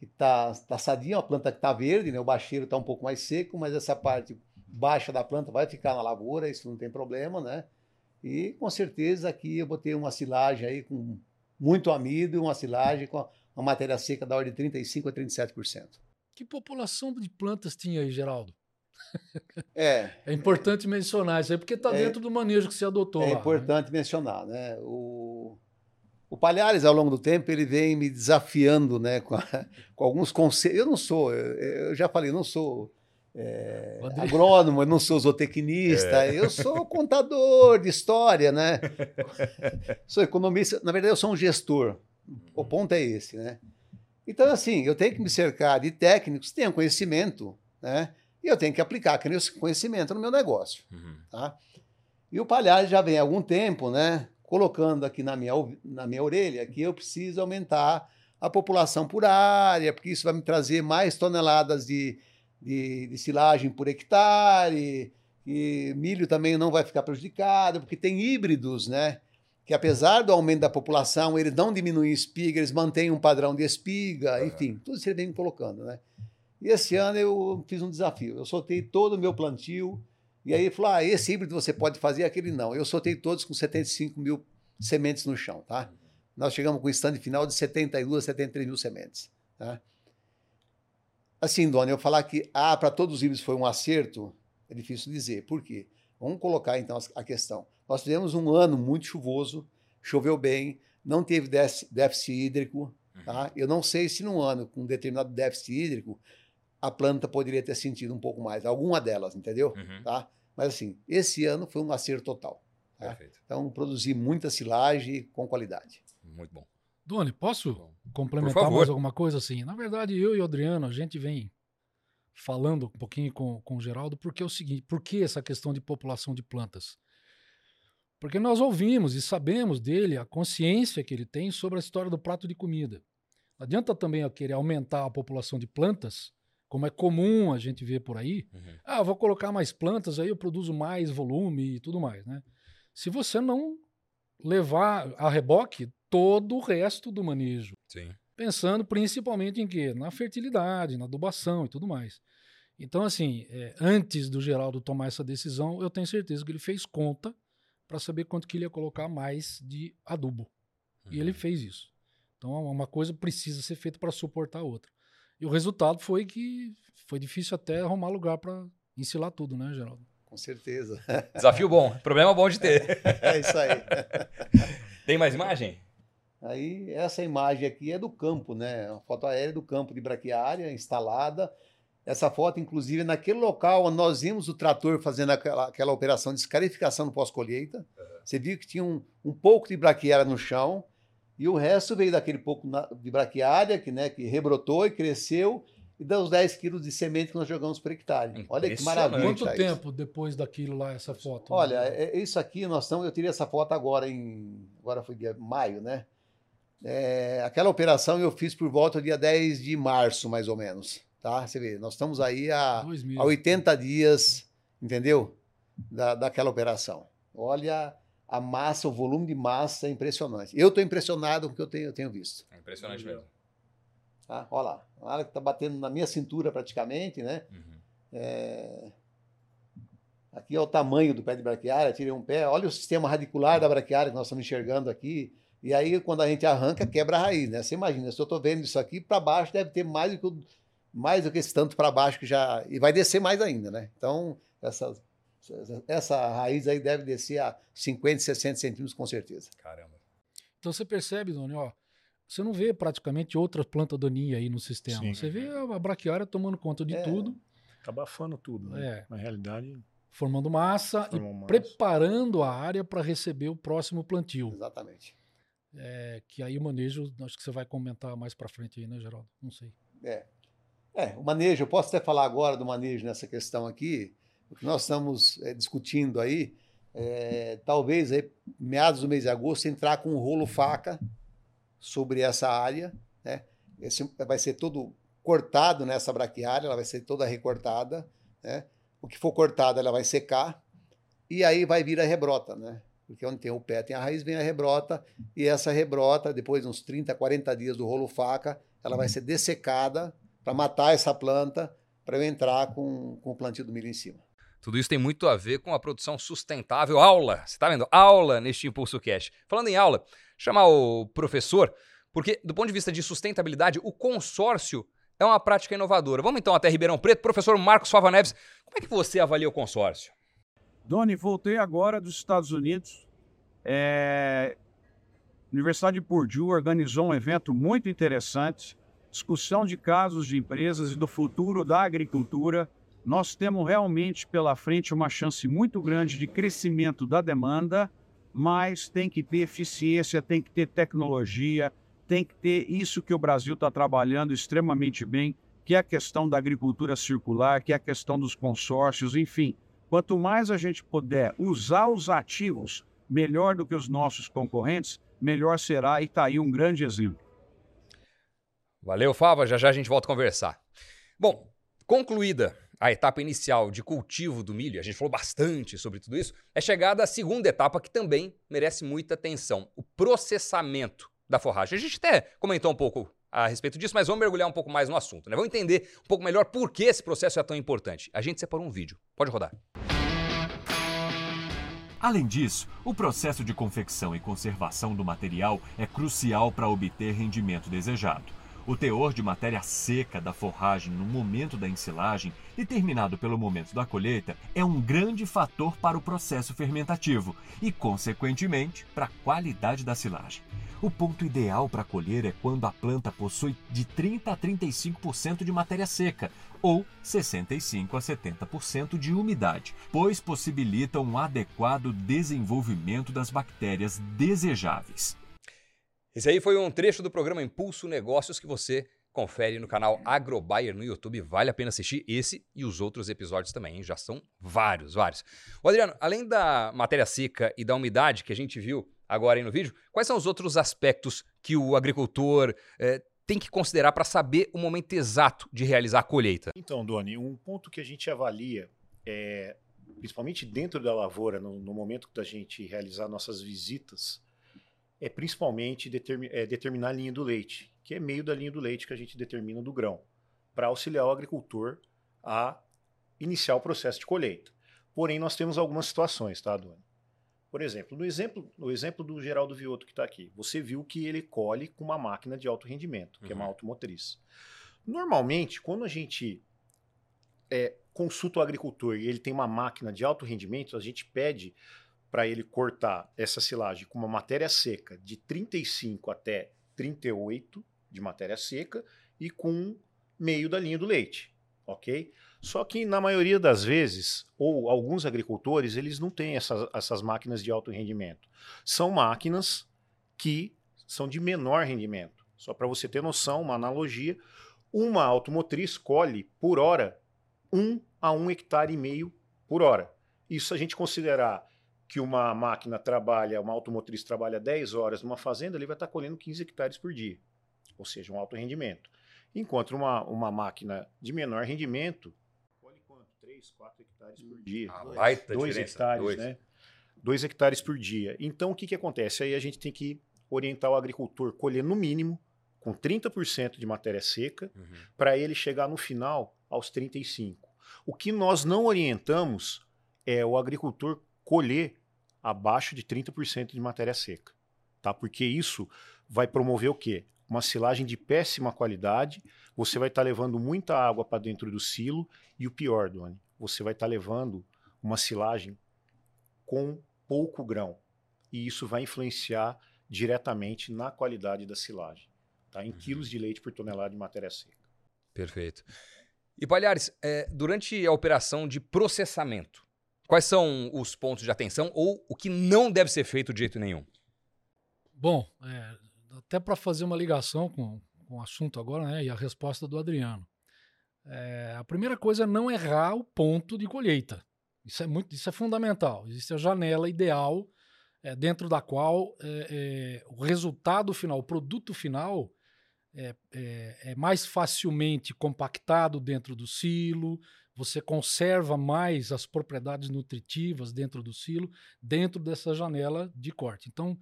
que está tá sadia, uma planta que está verde, né? o bacheiro está um pouco mais seco, mas essa parte baixa da planta vai ficar na lavoura, isso não tem problema, né? E com certeza aqui eu botei uma silagem aí com muito amido e uma silagem com uma matéria seca da ordem de 35% a 37%. Que população de plantas tinha aí, Geraldo? *laughs* É. É importante mencionar isso aí, porque está é, dentro do manejo que você adotou. É lá, né? importante né? mencionar, né? O, o Palhares, ao longo do tempo, ele vem me desafiando né, com, a, *laughs* com alguns conselhos. Eu não sou, eu, eu já falei, não sou é, agrônomo, eu não sou zootecnista, é. eu sou contador de história, né? *laughs* sou economista, na verdade eu sou um gestor. O ponto é esse, né? Então, assim, eu tenho que me cercar de técnicos que tenham conhecimento, né? E eu tenho que aplicar aquele conhecimento no meu negócio, uhum. tá? E o Palhares já vem há algum tempo, né? Colocando aqui na minha, na minha orelha que eu preciso aumentar a população por área, porque isso vai me trazer mais toneladas de, de, de silagem por hectare, e milho também não vai ficar prejudicado, porque tem híbridos, né? Que apesar do aumento da população, eles não diminuem espiga, eles mantêm um padrão de espiga, enfim, tudo isso ele vem me colocando, né? E esse ano eu fiz um desafio. Eu soltei todo o meu plantio e aí ele falou: ah, esse híbrido você pode fazer, aquele não. Eu soltei todos com 75 mil sementes no chão, tá? Nós chegamos com o stand final de 72, 73 mil sementes, tá? Assim, Dona, eu falar que ah, para todos os híbridos foi um acerto, é difícil dizer. Por quê? Vamos colocar então a questão. Nós tivemos um ano muito chuvoso, choveu bem, não teve déficit hídrico. Tá? Eu não sei se num ano com um determinado déficit hídrico a planta poderia ter sentido um pouco mais, alguma delas, entendeu? Uhum. Tá? Mas assim, esse ano foi um acerto total. Tá? Então, produzi muita silagem com qualidade. Muito bom. Doni, posso bom. complementar mais alguma coisa assim? Na verdade, eu e o Adriano, a gente vem falando um pouquinho com, com o Geraldo, porque é o seguinte, por que essa questão de população de plantas? Porque nós ouvimos e sabemos dele a consciência que ele tem sobre a história do prato de comida. Não adianta também eu querer aumentar a população de plantas como é comum a gente ver por aí, uhum. ah, vou colocar mais plantas, aí eu produzo mais volume e tudo mais, né? Se você não levar a reboque todo o resto do manejo. Sim. Pensando principalmente em quê? Na fertilidade, na adubação e tudo mais. Então, assim, é, antes do Geraldo tomar essa decisão, eu tenho certeza que ele fez conta para saber quanto que ele ia colocar mais de adubo. Uhum. E ele uhum. fez isso. Então, uma coisa precisa ser feita para suportar a outra. E o resultado foi que foi difícil até arrumar lugar para ensilar tudo, né, Geraldo? Com certeza. Desafio bom. Problema bom de ter. *laughs* É isso aí. Tem mais imagem? Aí, essa imagem aqui é do campo, né? Uma foto aérea do campo de braquiária instalada. Essa foto, inclusive, é naquele local onde nós vimos o trator fazendo aquela, aquela operação de escarificação no pós-colheita. Você viu que tinha um, um pouco de braquiária no chão e o resto veio daquele pouco de braquiária que, né, que rebrotou e cresceu e dá os 10 quilos de semente que nós jogamos por hectare. Olha que maravilha. Quanto tá tempo isso. depois daquilo lá, essa foto? Olha, é, é, isso aqui nós estamos. Eu tirei essa foto agora em. Agora foi dia maio, né? É, aquela operação eu fiz por volta do dia 10 de março, mais ou menos. Tá? Você vê, nós estamos aí há, há 80 dias, entendeu? Da, daquela operação. Olha a massa, o volume de massa é impressionante. Eu estou impressionado com o que eu tenho, eu tenho visto. É impressionante mesmo. Tá? Olha lá, a área que está batendo na minha cintura praticamente, né? Uhum. É... Aqui é o tamanho do pé de braquiária, tirei um pé. Olha o sistema radicular da braquiária que nós estamos enxergando aqui. E aí, quando a gente arranca, quebra a raiz, né? Você imagina, se eu estou vendo isso aqui, para baixo deve ter mais do que, mais do que esse tanto para baixo que já. E vai descer mais ainda, né? Então, essa, essa raiz aí deve descer a 50, 60 centímetros com certeza. Caramba. Então você percebe, Doni, ó, você não vê praticamente outra planta daninha aí no sistema. Sim. Você vê a braquiária tomando conta de é, tudo. Tá abafando tudo, né? É. Na realidade. Formando massa e massa. preparando a área para receber o próximo plantio. Exatamente. É, que aí o manejo, acho que você vai comentar mais para frente aí, né, Geraldo? Não sei. É. É, o manejo, eu posso até falar agora do manejo nessa questão aqui. O que nós estamos é, discutindo aí, é, talvez aí, meados do mês de agosto, entrar com um rolo faca sobre essa área. Né? Esse vai ser todo cortado nessa braquiária, ela vai ser toda recortada. Né? O que for cortado, ela vai secar e aí vai vir a rebrota, né? Porque onde tem o pé tem a raiz, vem a rebrota, e essa rebrota, depois de uns 30, 40 dias do rolo faca, ela vai ser dessecada para matar essa planta, para eu entrar com, com o plantio do milho em cima. Tudo isso tem muito a ver com a produção sustentável. Aula, você está vendo? Aula neste Impulso Cash. Falando em aula, chamar o professor, porque do ponto de vista de sustentabilidade, o consórcio é uma prática inovadora. Vamos então até Ribeirão Preto. Professor Marcos Fava Neves, como é que você avalia o consórcio? Doni, voltei agora dos Estados Unidos. É... Universidade de Purdue organizou um evento muito interessante, discussão de casos de empresas e do futuro da agricultura nós temos realmente pela frente uma chance muito grande de crescimento da demanda, mas tem que ter eficiência, tem que ter tecnologia, tem que ter isso que o Brasil está trabalhando extremamente bem, que é a questão da agricultura circular, que é a questão dos consórcios, enfim. Quanto mais a gente puder usar os ativos melhor do que os nossos concorrentes, melhor será e está aí um grande exemplo. Valeu, Fava. Já já a gente volta a conversar. Bom, concluída a etapa inicial de cultivo do milho, a gente falou bastante sobre tudo isso, é chegada a segunda etapa que também merece muita atenção, o processamento da forragem. A gente até comentou um pouco a respeito disso, mas vamos mergulhar um pouco mais no assunto, né? Vamos entender um pouco melhor por que esse processo é tão importante. A gente separou um vídeo. Pode rodar. Além disso, o processo de confecção e conservação do material é crucial para obter rendimento desejado. O teor de matéria seca da forragem no momento da ensilagem, determinado pelo momento da colheita, é um grande fator para o processo fermentativo e, consequentemente, para a qualidade da silagem. O ponto ideal para colher é quando a planta possui de 30 a 35% de matéria seca ou 65 a 70% de umidade, pois possibilita um adequado desenvolvimento das bactérias desejáveis. Esse aí foi um trecho do programa Impulso Negócios que você confere no canal AgroBuyer no YouTube. Vale a pena assistir esse e os outros episódios também, hein? já são vários, vários. Adriano, além da matéria seca e da umidade que a gente viu agora aí no vídeo, quais são os outros aspectos que o agricultor eh, tem que considerar para saber o momento exato de realizar a colheita? Então, Doni, um ponto que a gente avalia é, principalmente dentro da lavoura, no, no momento da gente realizar nossas visitas, é principalmente é, determinar a linha do leite, que é meio da linha do leite que a gente determina do grão, para auxiliar o agricultor a iniciar o processo de colheita. Porém, nós temos algumas situações, tá, Doni? Por exemplo, no exemplo, no exemplo do Geraldo Vioto que está aqui, você viu que ele colhe com uma máquina de alto rendimento, que uhum. é uma uhum. automotriz. Normalmente, quando a gente é, consulta o agricultor e ele tem uma máquina de alto rendimento, a gente pede para ele cortar essa silagem com uma matéria seca de 35 até 38 de matéria seca e com meio da linha do leite, ok? Só que na maioria das vezes, ou alguns agricultores, eles não têm essas, essas máquinas de alto rendimento. São máquinas que são de menor rendimento. Só para você ter noção, uma analogia, Uma automotriz colhe por hora 1 a 1 hectare e meio por hora. Isso a gente considerar que uma máquina trabalha, uma automotriz trabalha 10 horas numa fazenda, ele vai estar colhendo 15 hectares por dia, ou seja, um alto rendimento. Enquanto uma, uma máquina de menor rendimento colhe quanto? 3, 4 hectares por dia. Ah, baita 2 hectares, dois. né? 2 hectares por dia. Então, o que, que acontece? Aí a gente tem que orientar o agricultor colher no mínimo com 30% de matéria seca, uhum. para ele chegar no final aos 35%. O que nós não orientamos é o agricultor colher abaixo de 30% de matéria seca, tá? Porque isso vai promover o quê? Uma silagem de péssima qualidade, você vai estar tá levando muita água para dentro do silo e o pior, Doni, você vai estar tá levando uma silagem com pouco grão. E isso vai influenciar diretamente na qualidade da silagem, tá? Em uhum. quilos de leite por tonelada de matéria seca. Perfeito. E Palhares, é, durante a operação de processamento, Quais são os pontos de atenção ou o que não deve ser feito de jeito nenhum? Bom, é, até para fazer uma ligação com, com, o assunto agora, né, e a resposta do Adriano. É, a primeira coisa é não errar o ponto de colheita. Isso é muito, isso é fundamental. Existe a janela ideal é, dentro da qual é, é, o resultado final, o produto final é, é, é, mais facilmente compactado dentro do silo, você conserva mais as propriedades nutritivas dentro do silo, dentro dessa janela de corte. Então,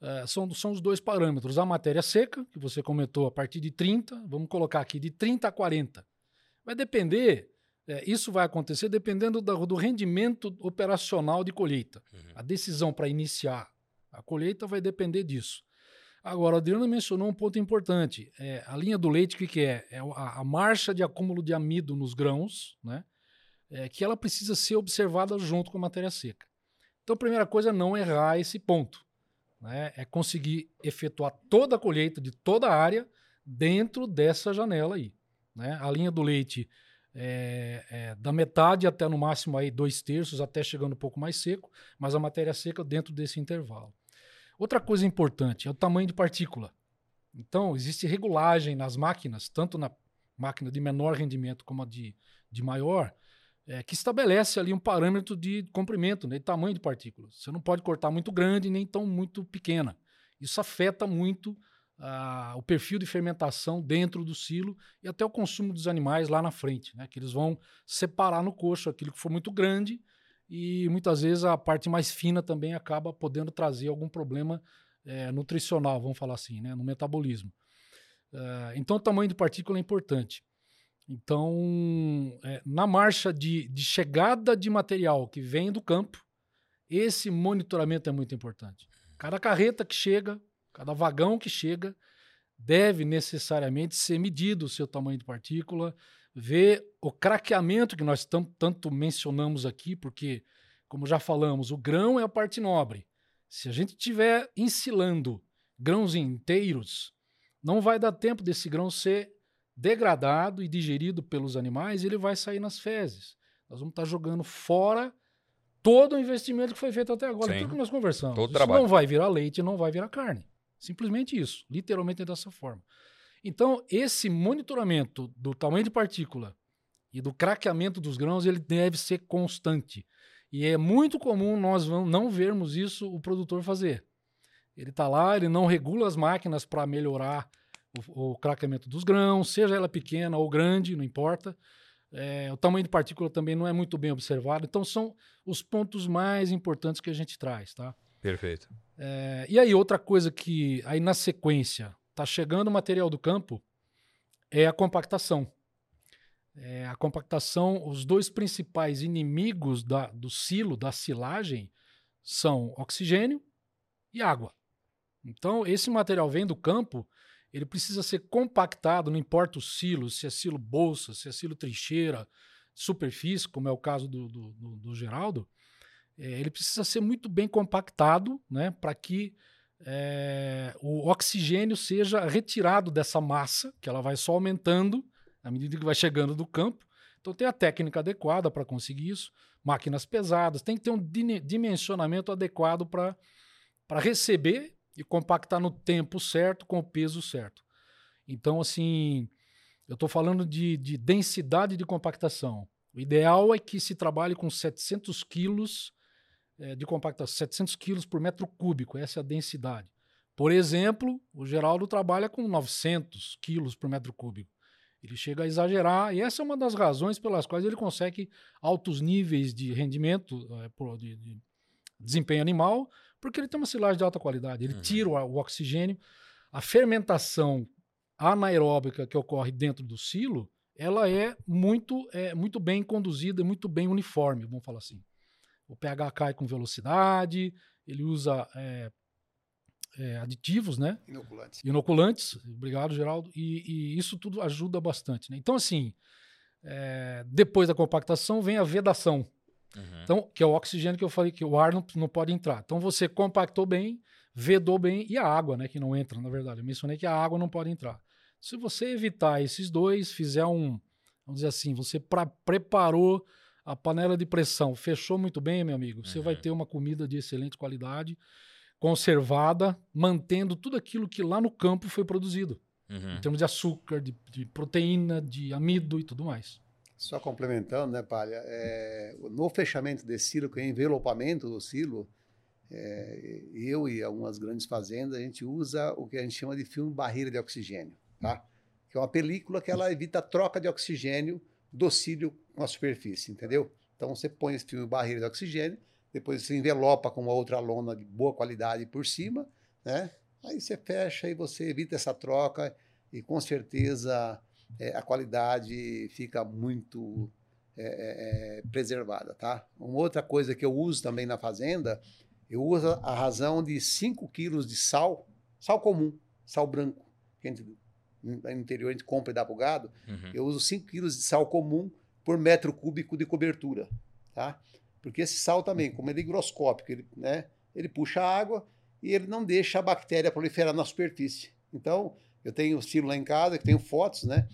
uh, são, são os dois parâmetros. A matéria seca, que você comentou, a partir de 30, vamos colocar aqui de 30 a 40. Vai depender, é, isso vai acontecer dependendo do, do rendimento operacional de colheita. Uhum. A decisão para iniciar a colheita vai depender disso. Agora, o Adriano mencionou um ponto importante. É, a linha do leite, o que, que é? É a, a, marcha de acúmulo de amido nos grãos, né? É, que ela precisa ser observada junto com a matéria seca. Então, a primeira coisa é não errar esse ponto. Né? É conseguir efetuar toda a colheita de toda a área dentro dessa janela aí. Né? A linha do leite é, é, da metade até no máximo aí dois terços, até chegando um pouco mais seco, mas a matéria seca dentro desse intervalo. Outra coisa importante é o tamanho de partícula. Então, existe regulagem nas máquinas, tanto na máquina de menor rendimento como a de, de maior, é, que estabelece ali um parâmetro de comprimento, né, de tamanho de partícula. Você não pode cortar muito grande nem tão muito pequena. Isso afeta muito ah, o perfil de fermentação dentro do silo e até o consumo dos animais lá na frente, né, que eles vão separar no coxo aquilo que for muito grande e muitas vezes a parte mais fina também acaba podendo trazer algum problema é, nutricional, vamos falar assim, né, no metabolismo. É, então, o tamanho de partícula é importante. Então, é, na marcha de, de chegada de material que vem do campo, esse monitoramento é muito importante. Cada carreta que chega, cada vagão que chega, deve necessariamente ser medido o seu tamanho de partícula, ver o craqueamento que nós tanto mencionamos aqui, porque, como já falamos, o grão é a parte nobre. Se a gente estiver ensilando grãos inteiros, não vai dar tempo desse grão ser degradado e digerido pelos animais ele vai sair nas fezes. Nós vamos estar jogando fora todo o investimento que foi feito até agora. Sim. Tudo que nós conversamos. Todo isso trabalho. não vai virar leite, não vai virar carne. Simplesmente isso. Literalmente é dessa forma. Então, esse monitoramento do tamanho de partícula e do craqueamento dos grãos, ele deve ser constante. E é muito comum nós não vermos isso o produtor fazer. Ele está lá, ele não regula as máquinas para melhorar o, o, craqueamento dos grãos, seja ela pequena ou grande, não importa. É, o tamanho de partícula também não é muito bem observado. Então, são os pontos mais importantes que a gente traz, tá? Perfeito. É, e aí, outra coisa que, aí na sequência, está chegando o material do campo é a compactação. É, a compactação, os dois principais inimigos da, do silo, da silagem, são oxigênio e água. Então, esse material vem do campo, ele precisa ser compactado, não importa o silo, se é silo bolsa, se é silo trincheira, superfície, como é o caso do, do, do, do Geraldo, é, ele precisa ser muito bem compactado né, para que é, o oxigênio seja retirado dessa massa, que ela vai só aumentando à medida que vai chegando do campo. Então tem a técnica adequada para conseguir isso. Máquinas pesadas, tem que ter um dimensionamento adequado para receber e compactar no tempo certo, com o peso certo. Então, assim, Eu estou falando de, de, densidade de compactação. O ideal é que se trabalhe com 700 quilos de compactação, 700 quilos por metro cúbico, essa é a densidade. Por exemplo, o Geraldo trabalha com 900 quilos por metro cúbico. Ele chega a exagerar, e essa é uma das razões pelas quais ele consegue altos níveis de rendimento, é, de, de desempenho animal, porque ele tem uma silagem de alta qualidade. Ele uhum. tira o, o oxigênio. A fermentação anaeróbica que ocorre dentro do silo, ela é muito, é, muito bem conduzida, muito bem uniforme, vamos falar assim. O pH cai com velocidade, ele usa é, é, aditivos, né? Inoculantes. Inoculantes, obrigado, Geraldo. E, e isso tudo ajuda bastante. Né? Então, assim, é, depois da compactação vem a vedação. Uhum. Então, que é o oxigênio que eu falei que o ar não, não pode entrar. Então, você compactou bem, vedou bem, e a água, né? Que não entra, na verdade. Eu mencionei que a água não pode entrar. Se você evitar esses dois, fizer um, vamos dizer assim, você pra, preparou a panela de pressão, fechou muito bem, meu amigo, você vai uhum. ter uma comida de excelente qualidade conservada, mantendo tudo aquilo que lá no campo foi produzido. Uhum. Em termos de açúcar, de, de, proteína, de amido e tudo mais. Só complementando, né, Palha? É, no fechamento desse silo, que é envelopamento do silo, é, eu e algumas grandes fazendas, a gente usa o que a gente chama de filme barreira de oxigênio, tá? Que é uma película que ela evita a troca de oxigênio do cílio com a superfície, entendeu? Então você põe esse filme barreira de oxigênio, depois você envelopa com uma outra lona de boa qualidade por cima, né? Aí você fecha e você evita essa troca e com certeza é, a qualidade fica muito é, é, é preservada, tá? Uma outra coisa que eu uso também na fazenda, eu uso a razão de 5 quilos de sal, sal comum, sal branco, que a gente, no interior a gente compra e dá para o gado, uhum. eu uso 5 quilos de sal comum por metro cúbico de cobertura, tá? Porque esse sal também, como ele é higroscópico, ele, né, ele puxa água e ele não deixa a bactéria proliferar na superfície. Então, eu tenho silo lá em casa, que tenho fotos, né?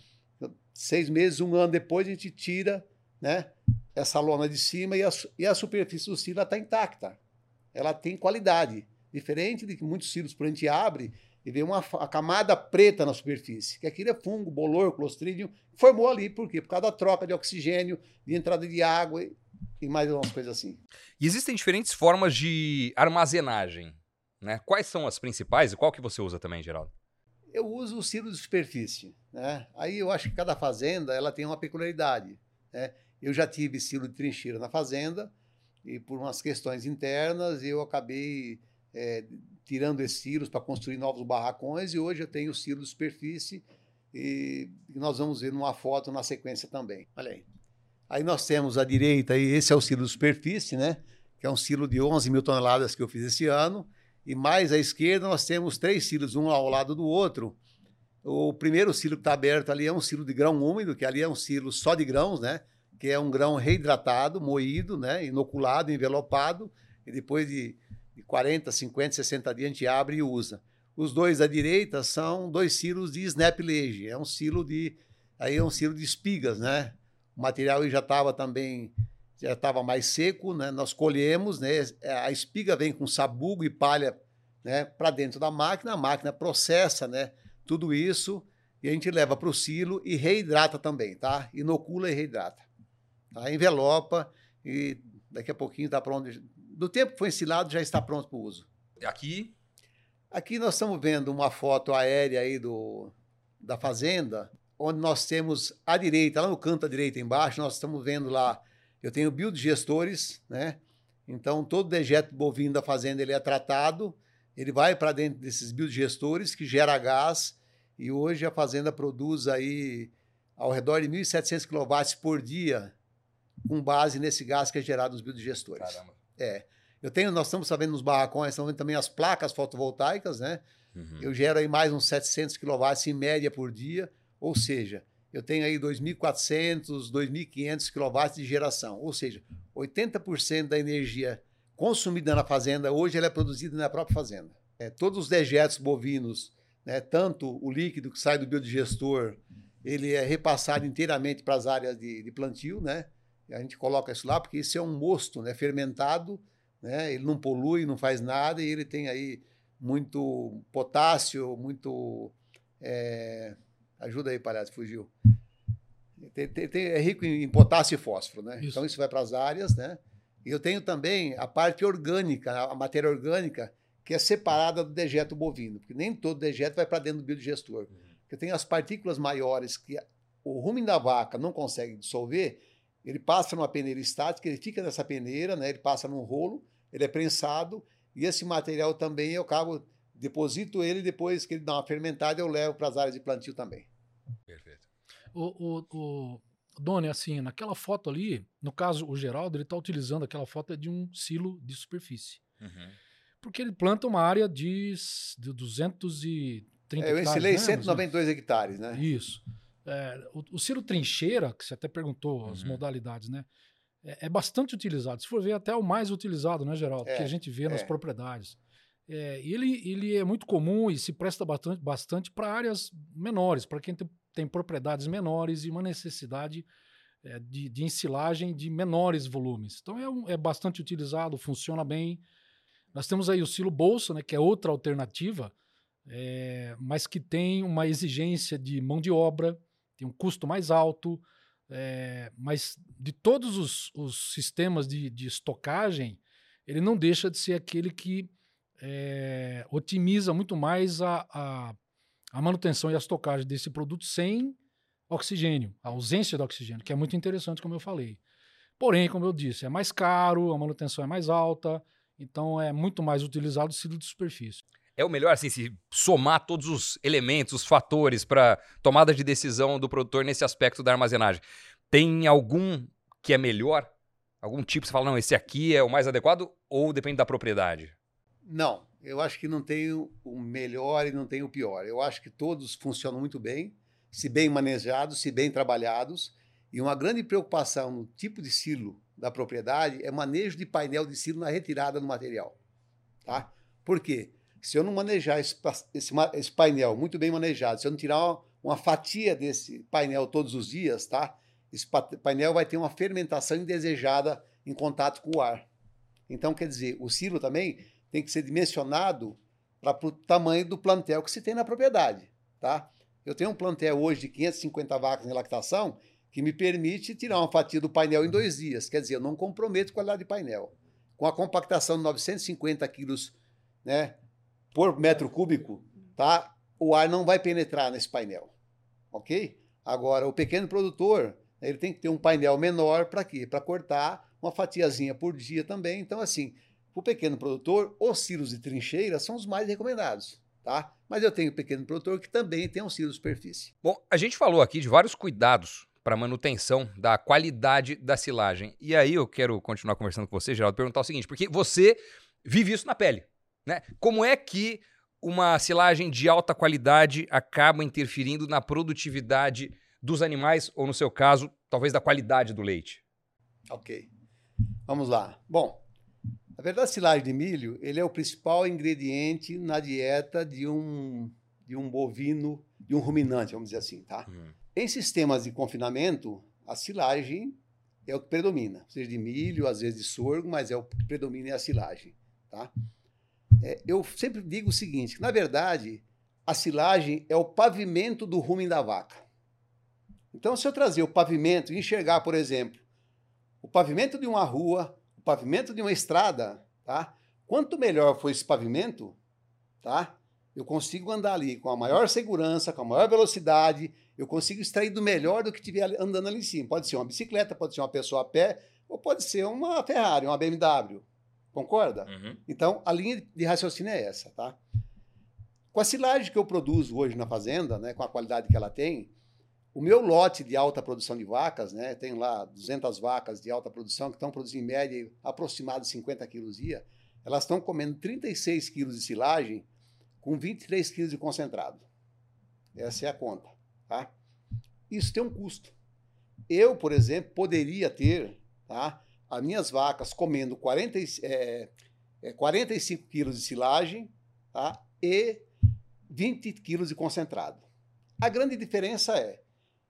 Seis meses, um ano depois, a gente tira né, essa lona de cima e a, e a superfície do silo está intacta. Ela tem qualidade. Diferente de que muitos silos, por a gente abre e vê uma a camada preta na superfície, que aquilo é fungo, bolor, clostridium, formou ali, por quê? Por causa da troca de oxigênio, de entrada de água e mais umas coisas assim. E existem diferentes formas de armazenagem, né? Quais são as principais e qual que você usa também, Geraldo? Eu uso o silo de superfície, né? Aí eu acho que cada fazenda ela tem uma peculiaridade, né? Eu já tive silo de trincheira na fazenda e por umas questões internas eu acabei é, tirando esses silos para construir novos barracões e hoje eu tenho o silo de superfície e nós vamos ver numa foto na sequência também. Olha aí. Aí nós temos à direita, aí, esse é o silo de superfície, né? que é um silo de 11 mil toneladas que eu fiz esse ano. E mais à esquerda nós temos três silos, um ao lado do outro. O primeiro silo que está aberto ali é um silo de grão úmido, que ali é um silo só de grãos, né? que é um grão reidratado, moído, né? inoculado, envelopado, e depois de, de 40, 50, 60 dias a gente abre e usa. Os dois à direita são dois silos de snap lege, é um silo de aí é um silo de espigas, né? O material já estava também já estava mais seco, né? Nós colhemos, né? A espiga vem com sabugo e palha, né? Para dentro da máquina, a máquina processa, né? Tudo isso e a gente leva para o silo e reidrata também, tá? Inocula e reidrata, tá? Envelopa e daqui a pouquinho está pronto. Do tempo que foi ensilado já está pronto para o uso. Aqui? Aqui nós estamos vendo uma foto aérea aí do, da fazenda onde nós temos à direita, lá no canto à direita embaixo, nós estamos vendo lá, eu tenho biodigestores, né? Então, todo dejeto bovino da fazenda ele é tratado, ele vai para dentro desses biodigestores que gera gás, e hoje a fazenda produz aí ao redor de 1.700 kW por dia, com base nesse gás que é gerado nos biodigestores. Caramba. É. Eu tenho, nós estamos sabendo nos barracões, estamos vendo também as placas fotovoltaicas, né? Uhum. Eu gero aí mais uns 700 kW em média por dia. Ou seja, eu tenho aí 2.400, 2.500 kW de geração. Ou seja, 80% da energia consumida na fazenda hoje ela é produzida na própria fazenda. É, todos os dejetos bovinos, né, tanto o líquido que sai do biodigestor, ele é repassado inteiramente para as áreas de, de plantio, né? A gente coloca isso lá porque isso é um mosto, né, fermentado, né? Ele não polui, não faz nada e ele tem aí muito potássio, muito é, Ajuda aí, palhaço, fugiu. Tem, tem, tem, é rico em, potássio e fósforo, né? Isso. Então isso vai para as áreas, né? E eu tenho também a parte orgânica, a matéria orgânica, que é separada do dejeto bovino, porque nem todo dejeto vai para dentro do biodigestor. Uhum. Porque tem as partículas maiores que o rumen da vaca não consegue dissolver, ele passa numa peneira estática, ele fica nessa peneira, né? ele passa num rolo, ele é prensado, e esse material também eu acabo, deposito ele, depois que ele dá uma fermentada, eu levo para as áreas de plantio também. Perfeito. O, o, o Doni, assim, naquela foto ali, no caso, o Geraldo, ele está utilizando aquela foto de um silo de superfície. Uhum. Porque ele planta uma área de, de 230 é, eu ensinei né? 192 hectares, né? Isso. É, o, o silo trincheira, que você até perguntou as uhum. modalidades, né? É, é, bastante utilizado. Se for ver, até o mais utilizado, né, Geraldo? É, que a gente vê nas é. propriedades. É, ele, ele é muito comum e se presta bastante, bastante para áreas menores, para quem tem, tem, propriedades menores e uma necessidade é, de, de, ensilagem de menores volumes. Então é, um, é bastante utilizado, funciona bem. Nós temos aí o silo bolsa, né, que é outra alternativa, é, mas que tem uma exigência de mão de obra, tem um custo mais alto, é, mas de todos os, os sistemas de, de, estocagem, ele não deixa de ser aquele que é, otimiza muito mais a, a, a, manutenção e a estocagem desse produto sem oxigênio, a ausência de oxigênio, que é muito interessante, como eu falei. Porém, como eu disse, é mais caro, a manutenção é mais alta, então é muito mais utilizado o silo de superfície. É o melhor, assim, se somar todos os elementos, os fatores para tomada de decisão do produtor nesse aspecto da armazenagem. Tem algum que é melhor? Algum tipo você fala, não, esse aqui é o mais adequado ou depende da propriedade? Não, eu acho que não tem o melhor e não tem o pior. Eu acho que todos funcionam muito bem, se bem manejados, se bem trabalhados. E uma grande preocupação no tipo de silo da propriedade é manejo de painel de silo na retirada do material. Tá? Por quê? Se eu não manejar esse, esse, esse painel muito bem manejado, se eu não tirar uma, uma fatia desse painel todos os dias, tá? esse painel vai ter uma fermentação indesejada em contato com o ar. Então, quer dizer, o silo também tem que ser dimensionado para o tamanho do plantel que se tem na propriedade. Tá? Eu tenho um plantel hoje de 550 vacas em lactação que me permite tirar uma fatia do painel em dois dias. Quer dizer, eu não comprometo a qualidade de painel. Com a compactação de 950 quilos né, por metro cúbico, tá? o ar não vai penetrar nesse painel. Ok? Agora, o pequeno produtor ele tem que ter um painel menor para quê? Para cortar uma fatiazinha por dia também. Então, assim, o pequeno produtor, os silos de trincheira são os mais recomendados, tá? Mas eu tenho pequeno produtor que também tem um silo de superfície. Bom, a gente falou aqui de vários cuidados para manutenção da qualidade da silagem. E aí eu quero continuar conversando com você, Geraldo, perguntar o seguinte, porque você vive isso na pele, né? Como é que uma silagem de alta qualidade acaba interferindo na produtividade dos animais, ou no seu caso, talvez da qualidade do leite? Ok. Vamos lá. Bom, na verdade, a silagem de milho ele é o principal ingrediente na dieta de um, de um bovino, de um ruminante, vamos dizer assim, tá? Uhum. Em sistemas de confinamento, a silagem é o que predomina, seja de milho, às vezes de sorgo, mas é o que predomina é a silagem, tá? É, eu sempre digo o seguinte, na verdade, a silagem é o pavimento do rumen da vaca. Então, se eu trazer o pavimento e enxergar, por exemplo, o pavimento de uma rua, o pavimento de uma estrada, tá? Quanto melhor for esse pavimento, tá? Eu consigo andar ali com a maior segurança, com a maior velocidade, eu consigo extrair do melhor do que estiver andando ali em cima. Pode ser uma bicicleta, pode ser uma pessoa a pé, ou pode ser uma Ferrari, uma BMW. Concorda? Uhum. Então, a linha de raciocínio é essa, tá? Com a silagem que eu produzo hoje na fazenda, né, com a qualidade que ela tem, o meu lote de alta produção de vacas, né, tenho lá 200 vacas de alta produção que estão produzindo em média aproximadamente 50 quilos dia, elas estão comendo 36 quilos de silagem com 23 quilos de concentrado. Essa é a conta. Tá? Isso tem um custo. Eu, por exemplo, poderia ter tá, as minhas vacas comendo 40, é, é, 45 quilos de silagem tá, e 20 quilos de concentrado. A grande diferença é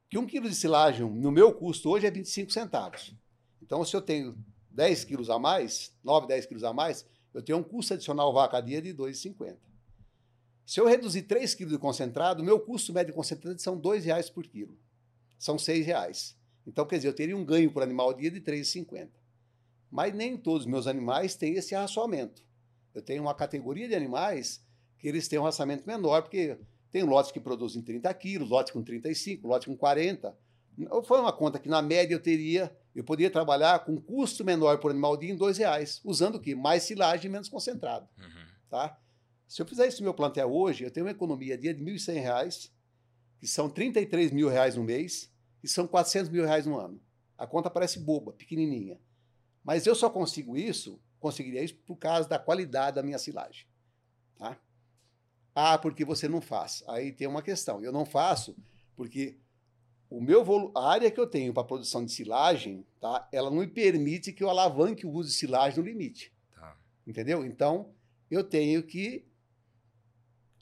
que um quilo de silagem, no meu custo hoje, é 25 centavos. Então, se eu tenho 10 quilos a mais, 9, 10 quilos a mais, eu tenho um custo adicional vaca dia de 2,50. Se eu reduzir 3 quilos de concentrado, meu custo médio de concentrado são R$ reais por quilo. São R$ reais. Então, quer dizer, eu teria um ganho por animal dia de R$ 3,50. Mas nem todos os meus animais têm esse raçoamento. Eu tenho uma categoria de animais que eles têm um raçamento menor, porque tem lotes que produzem 30 quilos, lotes com 35, lotes com 40. Foi uma conta que, na média, eu teria, eu poderia trabalhar com custo menor por animal dia em R$ reais, usando o quê? Mais silagem e menos concentrado. Uhum. Tá? Se eu fizer isso no meu plantel hoje, eu tenho uma economia dia de R$ 1.100, que são 33 mil reais no mês, e são 400 mil reais no ano. A conta parece boba, pequenininha. Mas eu só consigo isso, conseguiria isso por causa da qualidade da minha silagem. Tá? Ah, porque você não faz. Aí tem uma questão. Eu não faço porque o meu volu a área que eu tenho para produção de silagem, tá? Ela não me permite que eu alavanque o uso de silagem no limite. Tá. Entendeu? Então, eu tenho que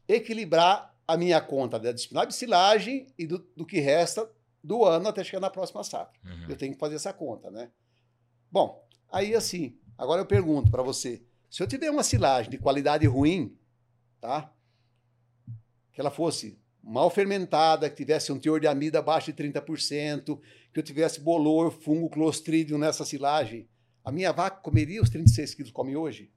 equilibrar a minha conta da disponibilidade de silagem e do, do que resta do ano até chegar na próxima safra. Uhum. Eu tenho que fazer essa conta, né? Bom, aí assim, agora eu pergunto para você, se eu tiver uma silagem de qualidade ruim, tá? Que ela fosse mal fermentada, que tivesse um teor de amida abaixo de 30%, que eu tivesse bolor, fungo, clostridium nessa silagem, a minha vaca comeria os 36 quilos que come hoje?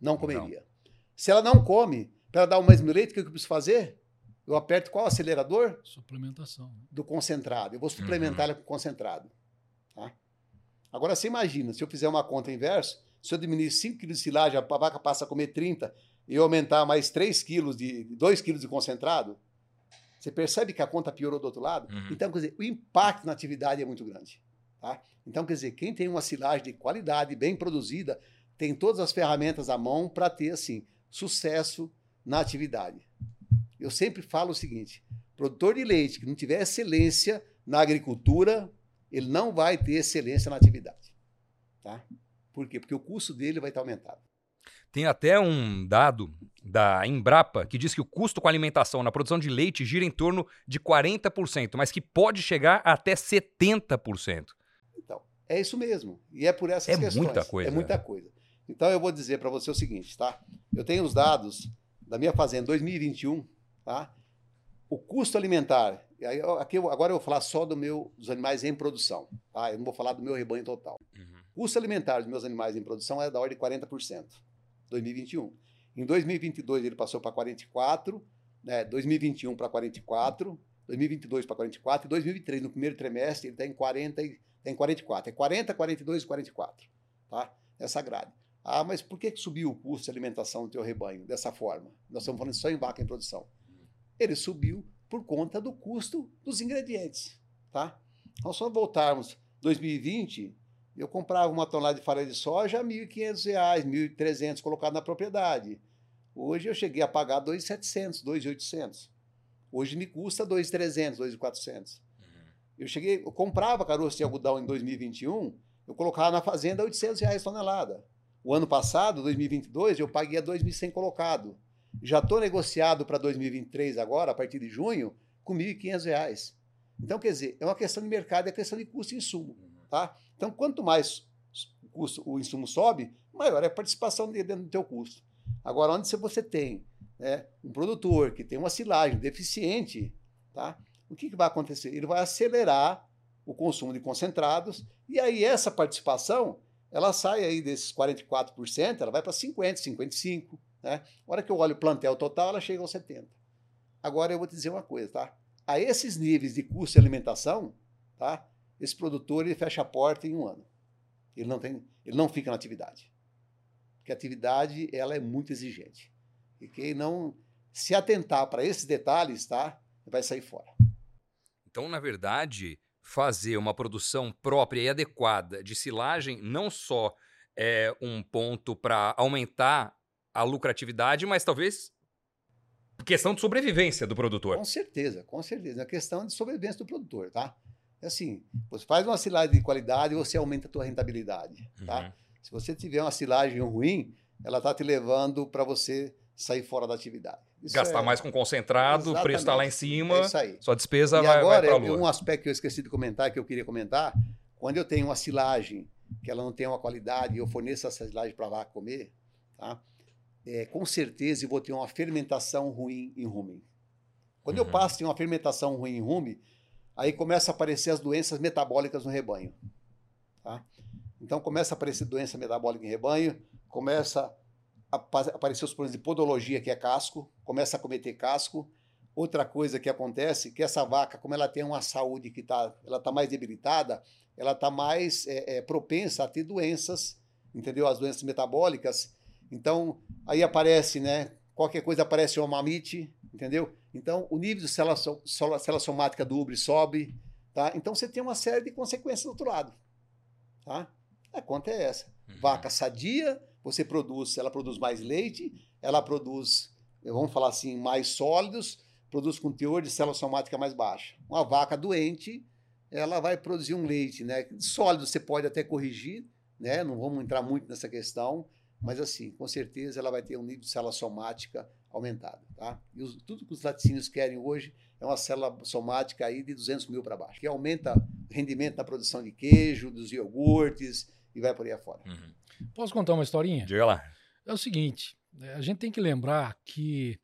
Não comeria. Não. Se ela não come, para dar o mesmo leite, o que eu preciso fazer? Eu aperto qual acelerador? Suplementação. Do concentrado. Eu vou suplementar uhum. ela com concentrado. Agora, você imagina, se eu fizer uma conta inversa, se eu diminuir 5 kg de silagem, a vaca passa a comer 30, e eu aumentar mais 3 kg de 2 kg de concentrado, você percebe que a conta piorou do outro lado? Uhum. Então, quer dizer, o impacto na atividade é muito grande. Tá? Então, quer dizer, quem tem uma silagem de qualidade, bem produzida, tem todas as ferramentas à mão para ter, assim, sucesso na atividade. Eu sempre falo o seguinte: produtor de leite que não tiver excelência na agricultura, ele não vai ter excelência na atividade. Tá? Por quê? Porque o custo dele vai estar aumentado. Tem até um dado da Embrapa que diz que o custo com alimentação na produção de leite gira em torno de 40%, mas que pode chegar até 70%. Então, é isso mesmo. E é por essas é questões. Muita coisa. É muita coisa. Então eu vou dizer para você o seguinte, tá? Eu tenho os dados da minha fazenda 2021 Tá? O custo alimentar, aqui, agora eu vou falar só do meu, dos animais em produção, tá? eu não vou falar do meu rebanho total. Uhum. O custo alimentar dos meus animais em produção é da ordem de 40%, 2021. Em 2022 ele passou para 44%, né, 2021 para 44%, 2022 para 44 e 2023 no primeiro trimestre ele está em 40 tá em 44. É 40, 42 e 44, tá? Essa grade. Ah, mas por que, que subiu o custo de alimentação do teu rebanho dessa forma? Nós estamos falando só em vaca em produção ele subiu por conta do custo dos ingredientes, tá? Então, só voltarmos 2020, eu comprava uma tonelada de farinha de soja a R$ 1.500, R$ 1.300 colocado na propriedade. Hoje eu cheguei a pagar R$ 2.700, R$ 2.800. Hoje me custa R$ 2.300, R$ 2.400. Eu cheguei, eu comprava caroço de algodão em 2021, eu colocava na fazenda 800 reais tonelada. O ano passado, 2022, eu paguei a 2.100 colocado. Já estou negociado para 2023 agora, a partir de junho, com R$ 1.500. Então, quer dizer, é uma questão de mercado, é questão de custo e insumo. Tá? Então, quanto mais o, custo, o insumo sobe, maior é a participação dele dentro do teu custo. Agora, onde você tem né, um produtor que tem uma silagem deficiente, tá? o que, que vai acontecer? Ele vai acelerar o consumo de concentrados e aí essa participação ela sai aí desses 44%, ela vai para 50%, 55%. Né? A hora que eu olho o plantel total, ela chega aos 70. Agora eu vou te dizer uma coisa, tá? A esses níveis de custo de alimentação, tá? Esse produtor ele fecha a porta em um ano. Ele não tem, ele não fica na atividade. Porque a atividade ela é muito exigente. E quem não se atentar para esses detalhes, tá? Vai sair fora. Então, na verdade, fazer uma produção própria e adequada de silagem não só é um ponto para aumentar a lucratividade, mas talvez questão de sobrevivência do produtor. Com certeza, com certeza. É questão de sobrevivência do produtor, tá? É assim, você faz uma silagem de qualidade e você aumenta a tua rentabilidade, tá? Uhum. Se você tiver uma silagem ruim, ela tá te levando para você sair fora da atividade. Isso Gastar é... mais com concentrado, Exatamente. o preço está lá em cima, é isso aí. sua despesa e vai, agora, vai um aspecto que eu esqueci de comentar, que eu queria comentar, quando eu tenho uma silagem que ela não tem uma qualidade e eu forneço essa silagem para a vaca comer, tá? É, com certeza eu vou ter uma fermentação ruim em rumen. Quando uhum. eu passo ter uma fermentação ruim em rumen, aí começa a aparecer as doenças metabólicas no rebanho. Tá? Então começa a aparecer doença metabólica em rebanho, começa a aparecer os problemas de podologia, que é casco, começa a cometer casco. Outra coisa que acontece, que essa vaca, como ela tem uma saúde que tá, ela está mais debilitada, ela está mais é, é, propensa a ter doenças, entendeu? As doenças metabólicas. Então, aí aparece, né? Qualquer coisa aparece uma mamite, entendeu? Então, o nível de célula, célula somática do ubre sobe, tá? Então, você tem uma série de consequências do outro lado, tá? A conta é essa. Uhum. Vaca sadia, você produz, ela produz mais leite, ela produz, vamos falar assim, mais sólidos, produz com teor de célula somática mais baixa. Uma vaca doente, ela vai produzir um leite, né? Sólido você pode até corrigir, né? Não vamos entrar muito nessa questão, mas assim, com certeza ela vai ter um nível de célula somática aumentado, tá? E os, tudo que os laticínios querem hoje é uma célula somática aí de 200 mil para baixo, que aumenta o rendimento na produção de queijo, dos iogurtes, e vai por aí afora. Uhum. Posso contar uma historinha? Diga lá. É o seguinte, é, a gente tem que lembrar que,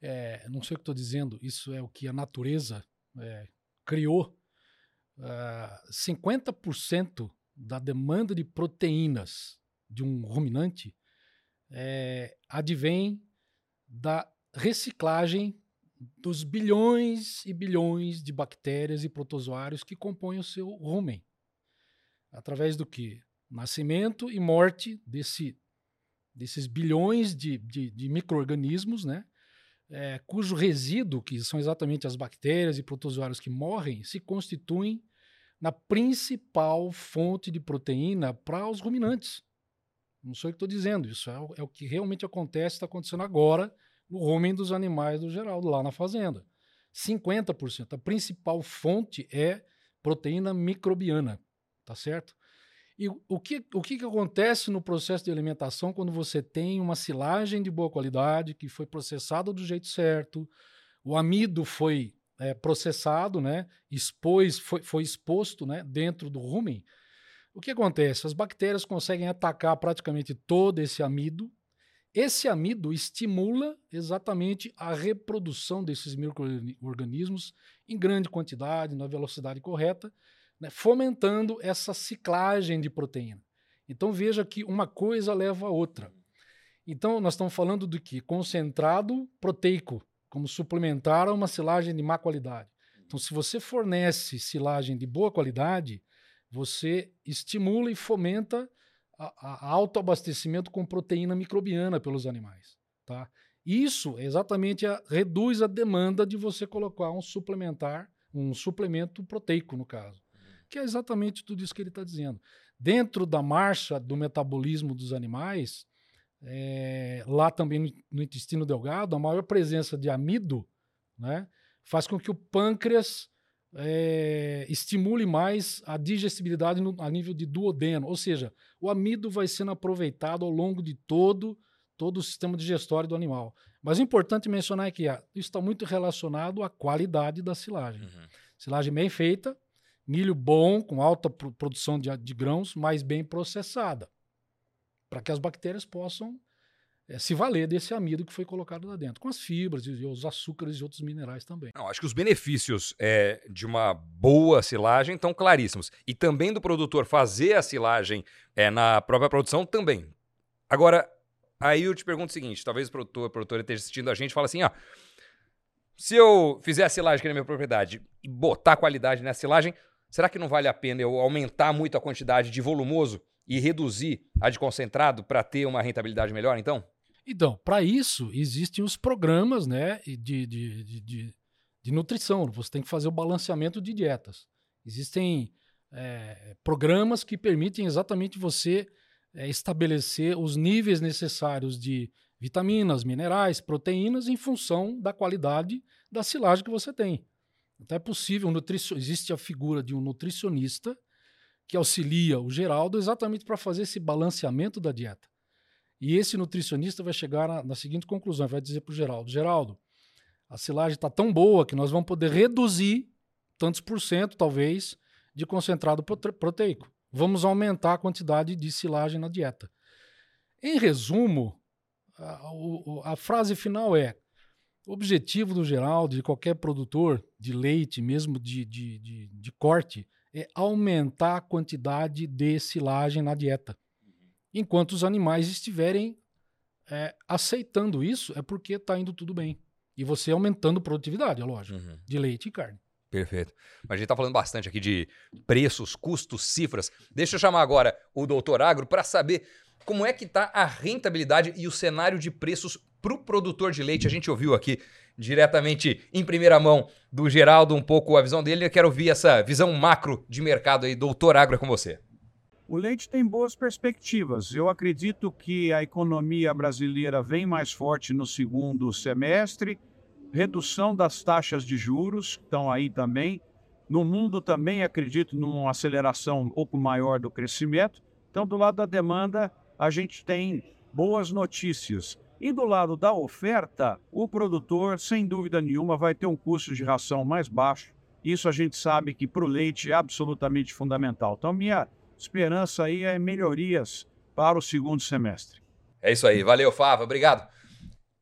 é, não sei o que estou dizendo, isso é o que a natureza é, criou. Uh, é, 50% da demanda de proteínas de um ruminante é, advém da reciclagem dos bilhões e bilhões de bactérias e protozoários que compõem o seu rumen. Através do que? Nascimento e morte desse, desses bilhões de, de, de micro-organismos, né? É, cujo resíduo, que são exatamente as bactérias e protozoários que morrem, se constituem na principal fonte de proteína para os ruminantes. Não sou eu que estou dizendo, isso é o, é o, que realmente acontece, está acontecendo agora no rumen dos animais do Geraldo, lá na fazenda. 50%. A principal fonte é proteína microbiana. Tá certo? E o que, o que, que acontece no processo de alimentação quando você tem uma silagem de boa qualidade, que foi processada do jeito certo, o amido foi é, processado, né, expôs, foi, foi exposto né, dentro do rumen, o que acontece? As bactérias conseguem atacar praticamente todo esse amido. Esse amido estimula exatamente a reprodução desses micro-organismos em grande quantidade, na velocidade correta, né, fomentando essa ciclagem de proteína. Então veja que uma coisa leva a outra. Então nós estamos falando do que? Concentrado proteico, como suplementar a uma silagem de má qualidade. Então se você fornece silagem de boa qualidade, você estimula e fomenta a, a autoabastecimento com proteína microbiana pelos animais. Tá? Isso exatamente a, reduz a demanda de você colocar um suplementar, um suplemento proteico, no caso que é exatamente tudo isso que ele está dizendo. Dentro da marcha do metabolismo dos animais, é, lá também no, no, intestino delgado, a maior presença de amido né, faz com que o pâncreas é, estimule mais a digestibilidade no, a nível de duodeno, ou seja, o amido vai sendo aproveitado ao longo de todo, todo o sistema digestório do animal. Mas o importante mencionar é que ah, isso está muito relacionado à qualidade da silagem. Uhum. Silagem bem feita, milho bom, com alta produção de, de grãos, mas bem processada, para que as bactérias possam é, se valer desse amido que foi colocado lá dentro, com as fibras e, os açúcares e outros minerais também. Não, acho que os benefícios é, de uma boa silagem estão claríssimos. E também do produtor fazer a silagem é, na própria produção também. Agora, aí eu te pergunto o seguinte: talvez o produtor, a produtora esteja assistindo a gente e fala assim: ah, se eu fizer a silagem aqui na minha propriedade e botar qualidade nessa silagem, Será que não vale a pena eu aumentar muito a quantidade de volumoso e reduzir a de concentrado para ter uma rentabilidade melhor, então? Então, para isso, existem os programas né, de, de, de, de, nutrição. Você tem que fazer o balanceamento de dietas. Existem é, programas que permitem exatamente você é, estabelecer os níveis necessários de vitaminas, minerais, proteínas em função da qualidade da silagem que você tem. Então é possível, um existe a figura de um nutricionista que auxilia o Geraldo exatamente para fazer esse balanceamento da dieta. E esse nutricionista vai chegar na, na seguinte conclusão: vai dizer para o Geraldo: Geraldo, a silagem está tão boa que nós vamos poder reduzir tantos por cento, talvez, de concentrado proteico. Vamos aumentar a quantidade de silagem na dieta. Em resumo, a, a, frase final é: o objetivo do geral, de qualquer produtor de leite, mesmo de, de, de, de corte, é aumentar a quantidade de silagem na dieta. Enquanto os animais estiverem é, aceitando isso, é porque está indo tudo bem. E você aumentando produtividade, é lógico, uhum. de leite e carne. Perfeito. Mas a gente está falando bastante aqui de preços, custos, cifras. Deixa eu chamar agora o doutor Agro para saber como é que está a rentabilidade e o cenário de preços para o produtor de leite. A gente ouviu aqui diretamente em primeira mão do Geraldo um pouco a visão dele. Eu quero ouvir essa visão macro de mercado aí. Doutor Agro é com você. O leite tem boas perspectivas. Eu acredito que a economia brasileira vem mais forte no segundo semestre. Redução das taxas de juros estão aí também. No mundo também acredito numa aceleração um pouco maior do crescimento. Então, do lado da demanda, a gente tem boas notícias. E do lado da oferta, o produtor, sem dúvida nenhuma, vai ter um custo de ração mais baixo. Isso a gente sabe que para o leite é absolutamente fundamental. Então, minha esperança aí é melhorias para o segundo semestre. É isso aí. Valeu, Fava. Obrigado.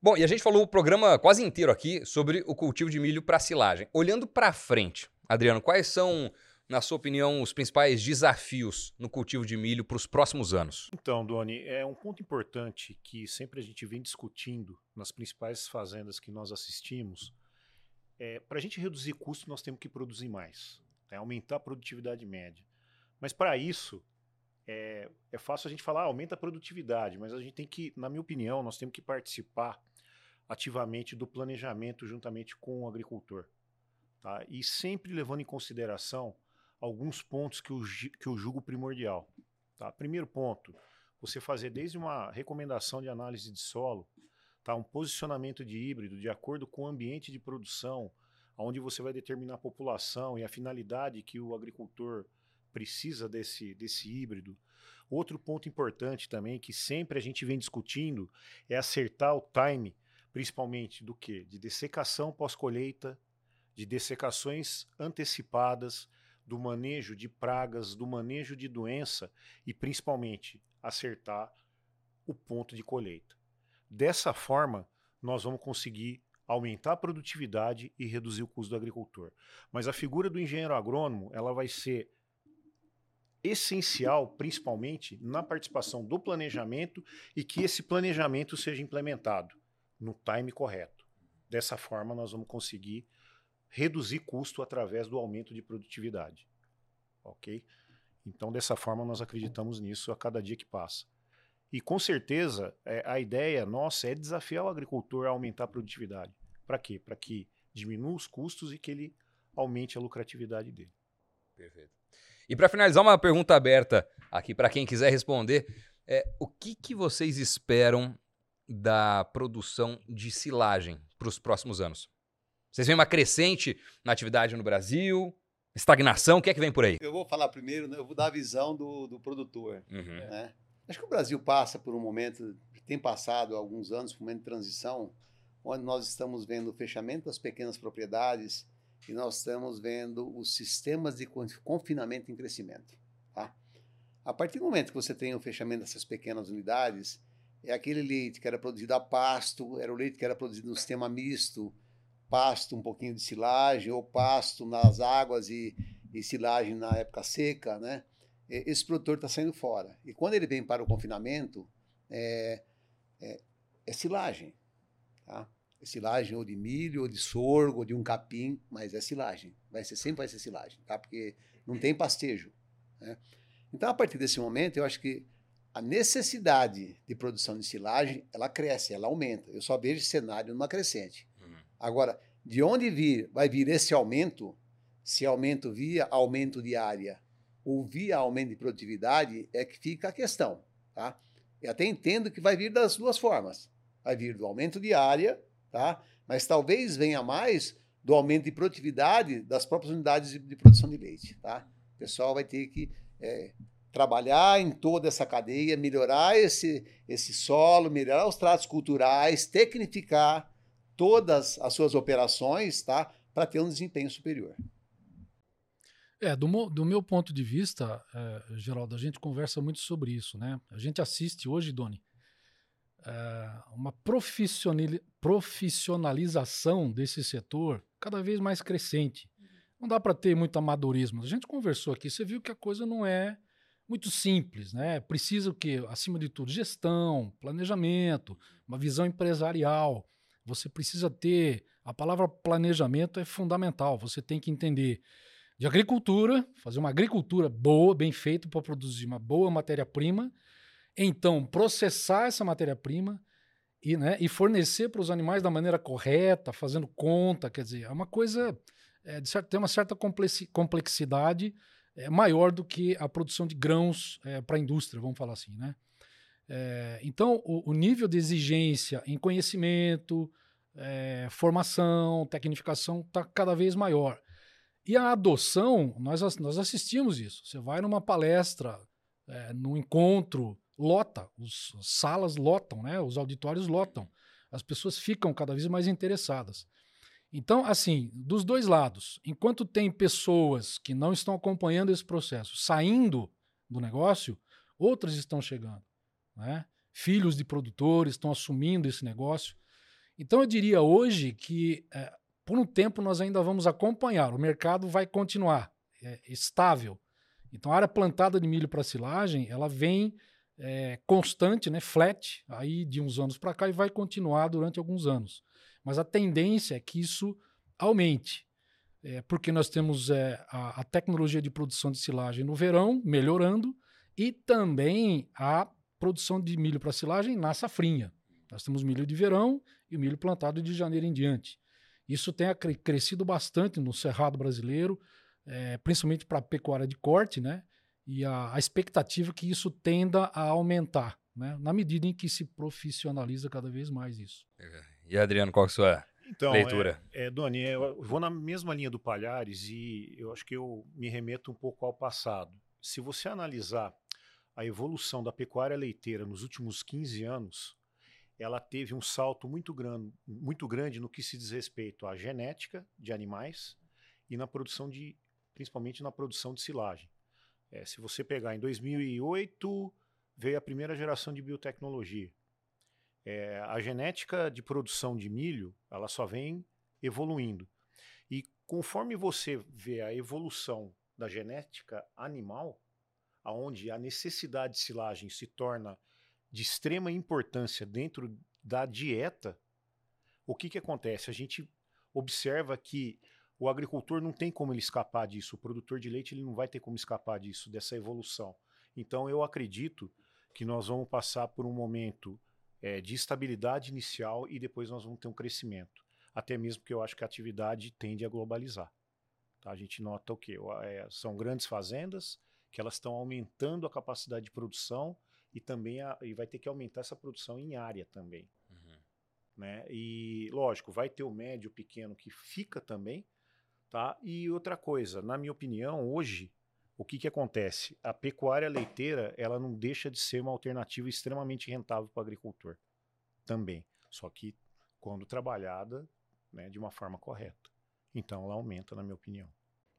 Bom, e a gente falou o programa quase inteiro aqui sobre o cultivo de milho para silagem. Olhando para frente, Adriano, quais são, na sua opinião, os principais desafios no cultivo de milho para os próximos anos? Então, Doni, é um ponto importante que sempre a gente vem discutindo nas principais fazendas que nós assistimos. É, para a gente reduzir custo, nós temos que produzir mais, é, aumentar a produtividade média. Mas para isso, é, é fácil a gente falar, ah, aumenta a produtividade, mas a gente tem que, na minha opinião, nós temos que participar ativamente do planejamento juntamente com o agricultor. Tá? E sempre levando em consideração alguns pontos que eu, que eu julgo primordial. Tá? Primeiro ponto, você fazer desde uma recomendação de análise de solo, tá? um posicionamento de híbrido de acordo com o ambiente de produção, onde você vai determinar a população e a finalidade que o agricultor precisa desse, desse híbrido. Outro ponto importante também, que sempre a gente vem discutindo, é acertar o time, principalmente do que? De dessecação pós-colheita, de dessecações antecipadas, do manejo de pragas, do manejo de doença e principalmente acertar o ponto de colheita. Dessa forma, nós vamos conseguir aumentar a produtividade e reduzir o custo do agricultor. Mas a figura do engenheiro agrônomo, ela vai ser essencial, principalmente, na participação do planejamento e que esse planejamento seja implementado no time correto. Dessa forma, nós vamos conseguir reduzir custo através do aumento de produtividade. Ok? Então, dessa forma, nós acreditamos nisso a cada dia que passa. E com certeza, é, a ideia nossa é desafiar o agricultor a aumentar a produtividade. Para quê? Para que diminua os custos e que ele aumente a lucratividade dele. Perfeito. E para finalizar, uma pergunta aberta aqui para quem quiser responder. É, o que, que vocês esperam da produção de silagem para os próximos anos? Vocês veem uma crescente na atividade no Brasil? Estagnação? O que é que vem por aí? Eu vou falar primeiro, né? eu vou dar a visão do, do produtor. Uhum. Né? Acho que o Brasil passa por um momento, tem passado alguns anos, um momento de transição, onde nós estamos vendo o fechamento das pequenas propriedades, e nós estamos vendo os sistemas de confinamento em crescimento. Tá? A partir do momento que você tem o fechamento dessas pequenas unidades, é aquele leite que era produzido a pasto, era o leite que era produzido no sistema misto, pasto, um pouquinho de silagem, ou pasto nas águas e, e silagem na época seca, né? Esse produtor está saindo fora. E quando ele vem para o confinamento, é, é, é silagem. Tá? Silagem ou de milho, ou de sorgo, ou de um capim, mas é silagem. Vai ser, sempre vai ser silagem, tá? Porque não tem pastejo. Né? Então, a partir desse momento, eu acho que a necessidade de produção de silagem, ela cresce, ela aumenta. Eu só vejo esse cenário numa crescente. Uhum. Agora, de onde vir, vai vir esse aumento? Se aumento via aumento de área ou via aumento de produtividade, é que fica a questão, tá? Eu até entendo que vai vir das duas formas. Vai vir do aumento de área tá? Mas talvez venha mais do aumento de produtividade das próprias unidades de, de produção de leite, tá? O pessoal vai ter que é, trabalhar em toda essa cadeia, melhorar esse, esse solo, melhorar os tratos culturais, tecnificar todas as suas operações, tá? Para ter um desempenho superior. É, do, do meu ponto de vista, é, Geraldo, a gente conversa muito sobre isso, né? A gente assiste hoje, Doni, é, uma profissionalização desse setor cada vez mais crescente. Não dá para ter muito amadorismo. A gente conversou aqui, você viu que a coisa não é muito simples, né? Precisa o quê? Acima de tudo, gestão, planejamento, uma visão empresarial. Você precisa ter. A palavra planejamento é fundamental. Você tem que entender de agricultura, fazer uma agricultura boa, bem feita para produzir uma boa matéria-prima. Então, processar essa matéria-prima e, né, e fornecer para os animais da maneira correta, fazendo conta. Quer dizer, é uma coisa. É, certo, tem uma certa complexidade é, maior do que a produção de grãos é, para a indústria, vamos falar assim, né? É, então, o, o, nível de exigência em conhecimento, é, formação, tecnificação está cada vez maior. E a adoção, nós, nós assistimos isso. Você vai numa palestra, é, num encontro, lota, os, as salas lotam, né? os auditórios lotam. As pessoas ficam cada vez mais interessadas. Então, assim, dos dois lados, enquanto tem pessoas que não estão acompanhando esse processo saindo do negócio, outras estão chegando. Né? Filhos de produtores estão assumindo esse negócio. Então, eu diria hoje que, é, por um tempo, nós ainda vamos acompanhar. O mercado vai continuar é, estável. Então, a área plantada de milho para silagem, ela vem é, constante, né, flat, aí de uns anos para cá e vai continuar durante alguns anos. Mas a tendência é que isso aumente, é, porque nós temos é, a, a, tecnologia de produção de silagem no verão melhorando e também a produção de milho para silagem na safrinha. Nós temos milho de verão e milho plantado de janeiro em diante. Isso tem crescido bastante no cerrado brasileiro, é, principalmente para pecuária de corte, né? E a, a expectativa é que isso tenda a aumentar, né? Na medida em que se profissionaliza cada vez mais isso. É, e Adriano, qual é a sua então, leitura? É, é, Doni, eu vou na mesma linha do Palhares e eu acho que eu me remeto um pouco ao passado. Se você analisar a evolução da pecuária leiteira nos últimos 15 anos, ela teve um salto muito grande, muito grande no que se diz respeito à genética de animais e na produção de, principalmente na produção de silagem. É, se você pegar em 2008 veio a primeira geração de biotecnologia. É, a genética de produção de milho, ela só vem evoluindo. E conforme você vê a evolução da genética animal, aonde a necessidade de silagem se torna de extrema importância dentro da dieta, o que, que acontece? A gente observa que o agricultor não tem como ele escapar disso, o produtor de leite ele não vai ter como escapar disso, dessa evolução. Então eu acredito que nós vamos passar por um momento é, de estabilidade inicial e depois nós vamos ter um crescimento. Até mesmo porque eu acho que a atividade tende a globalizar. Tá? A gente nota o quê? É, são grandes fazendas que elas estão aumentando a capacidade de produção e também a, e vai ter que aumentar essa produção em área também. Uhum. Né? E, lógico, vai ter o médio, o pequeno que fica também. Tá? E outra coisa, na minha opinião, hoje, o que, que acontece? A pecuária leiteira ela não deixa de ser uma alternativa extremamente rentável para o agricultor também. Só que quando trabalhada né, de uma forma correta. Então ela aumenta, na minha opinião.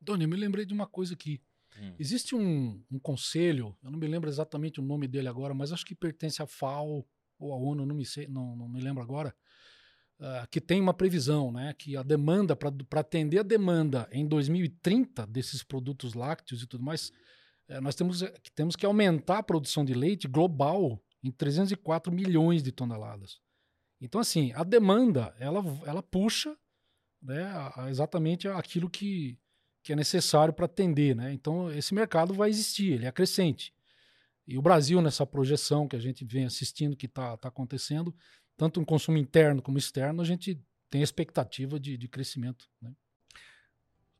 Doni, eu me lembrei de uma coisa aqui. Hum. Existe um, um, conselho, eu não me lembro exatamente o nome dele agora, mas acho que pertence à FAO ou à ONU, não me, sei, não, não me lembro agora, uh, que tem uma previsão, né, que a demanda, para atender a demanda em 2030 desses produtos lácteos e tudo mais, uh, nós temos, eh, temos que aumentar a produção de leite global em 304 milhões de toneladas. Então, assim, a demanda, ela, ela puxa né, a, a exatamente aquilo que, que é necessário para atender. Né? Então, esse mercado vai existir, ele é crescente. E o Brasil, nessa projeção que a gente vem assistindo, que está tá acontecendo, tanto um consumo interno como externo, a gente tem expectativa de, de crescimento. Né?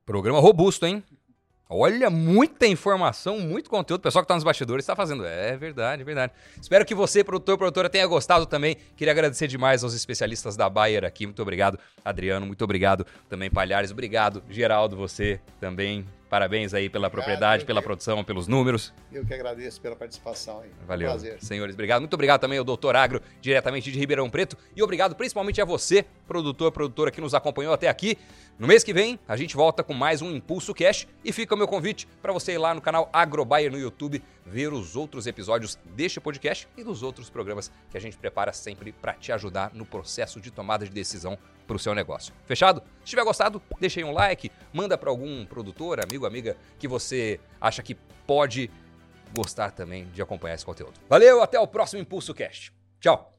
Programa robusto, hein? Olha, muita informação, muito conteúdo. O pessoal que está nos bastidores está fazendo. É verdade, é verdade. Espero que você, produtor, produtora, tenha gostado também. Queria agradecer demais aos especialistas da Bayer aqui. Muito obrigado, Adriano. Muito obrigado também, Palhares. Obrigado, Geraldo, você também Parabéns aí pela propriedade, pela produção, pelos números. Eu que agradeço pela participação aí. Valeu. Prazer. Senhores, obrigado. Muito obrigado também ao Doutor Agro, diretamente de Ribeirão Preto. E obrigado principalmente a você, produtor, produtora que nos acompanhou até aqui. No mês que vem, a gente volta com mais um Impulso Cash e fica o meu convite para você ir lá no canal Agrobuyer no YouTube ver os outros episódios deste podcast e dos outros programas que a gente prepara sempre para te ajudar no processo de tomada de decisão para o seu negócio. Fechado? Se tiver gostado, deixa aí um like, manda para algum produtor, amigo, amiga que você acha que pode gostar também de acompanhar esse conteúdo. Valeu, até o próximo Impulso Cast. Tchau.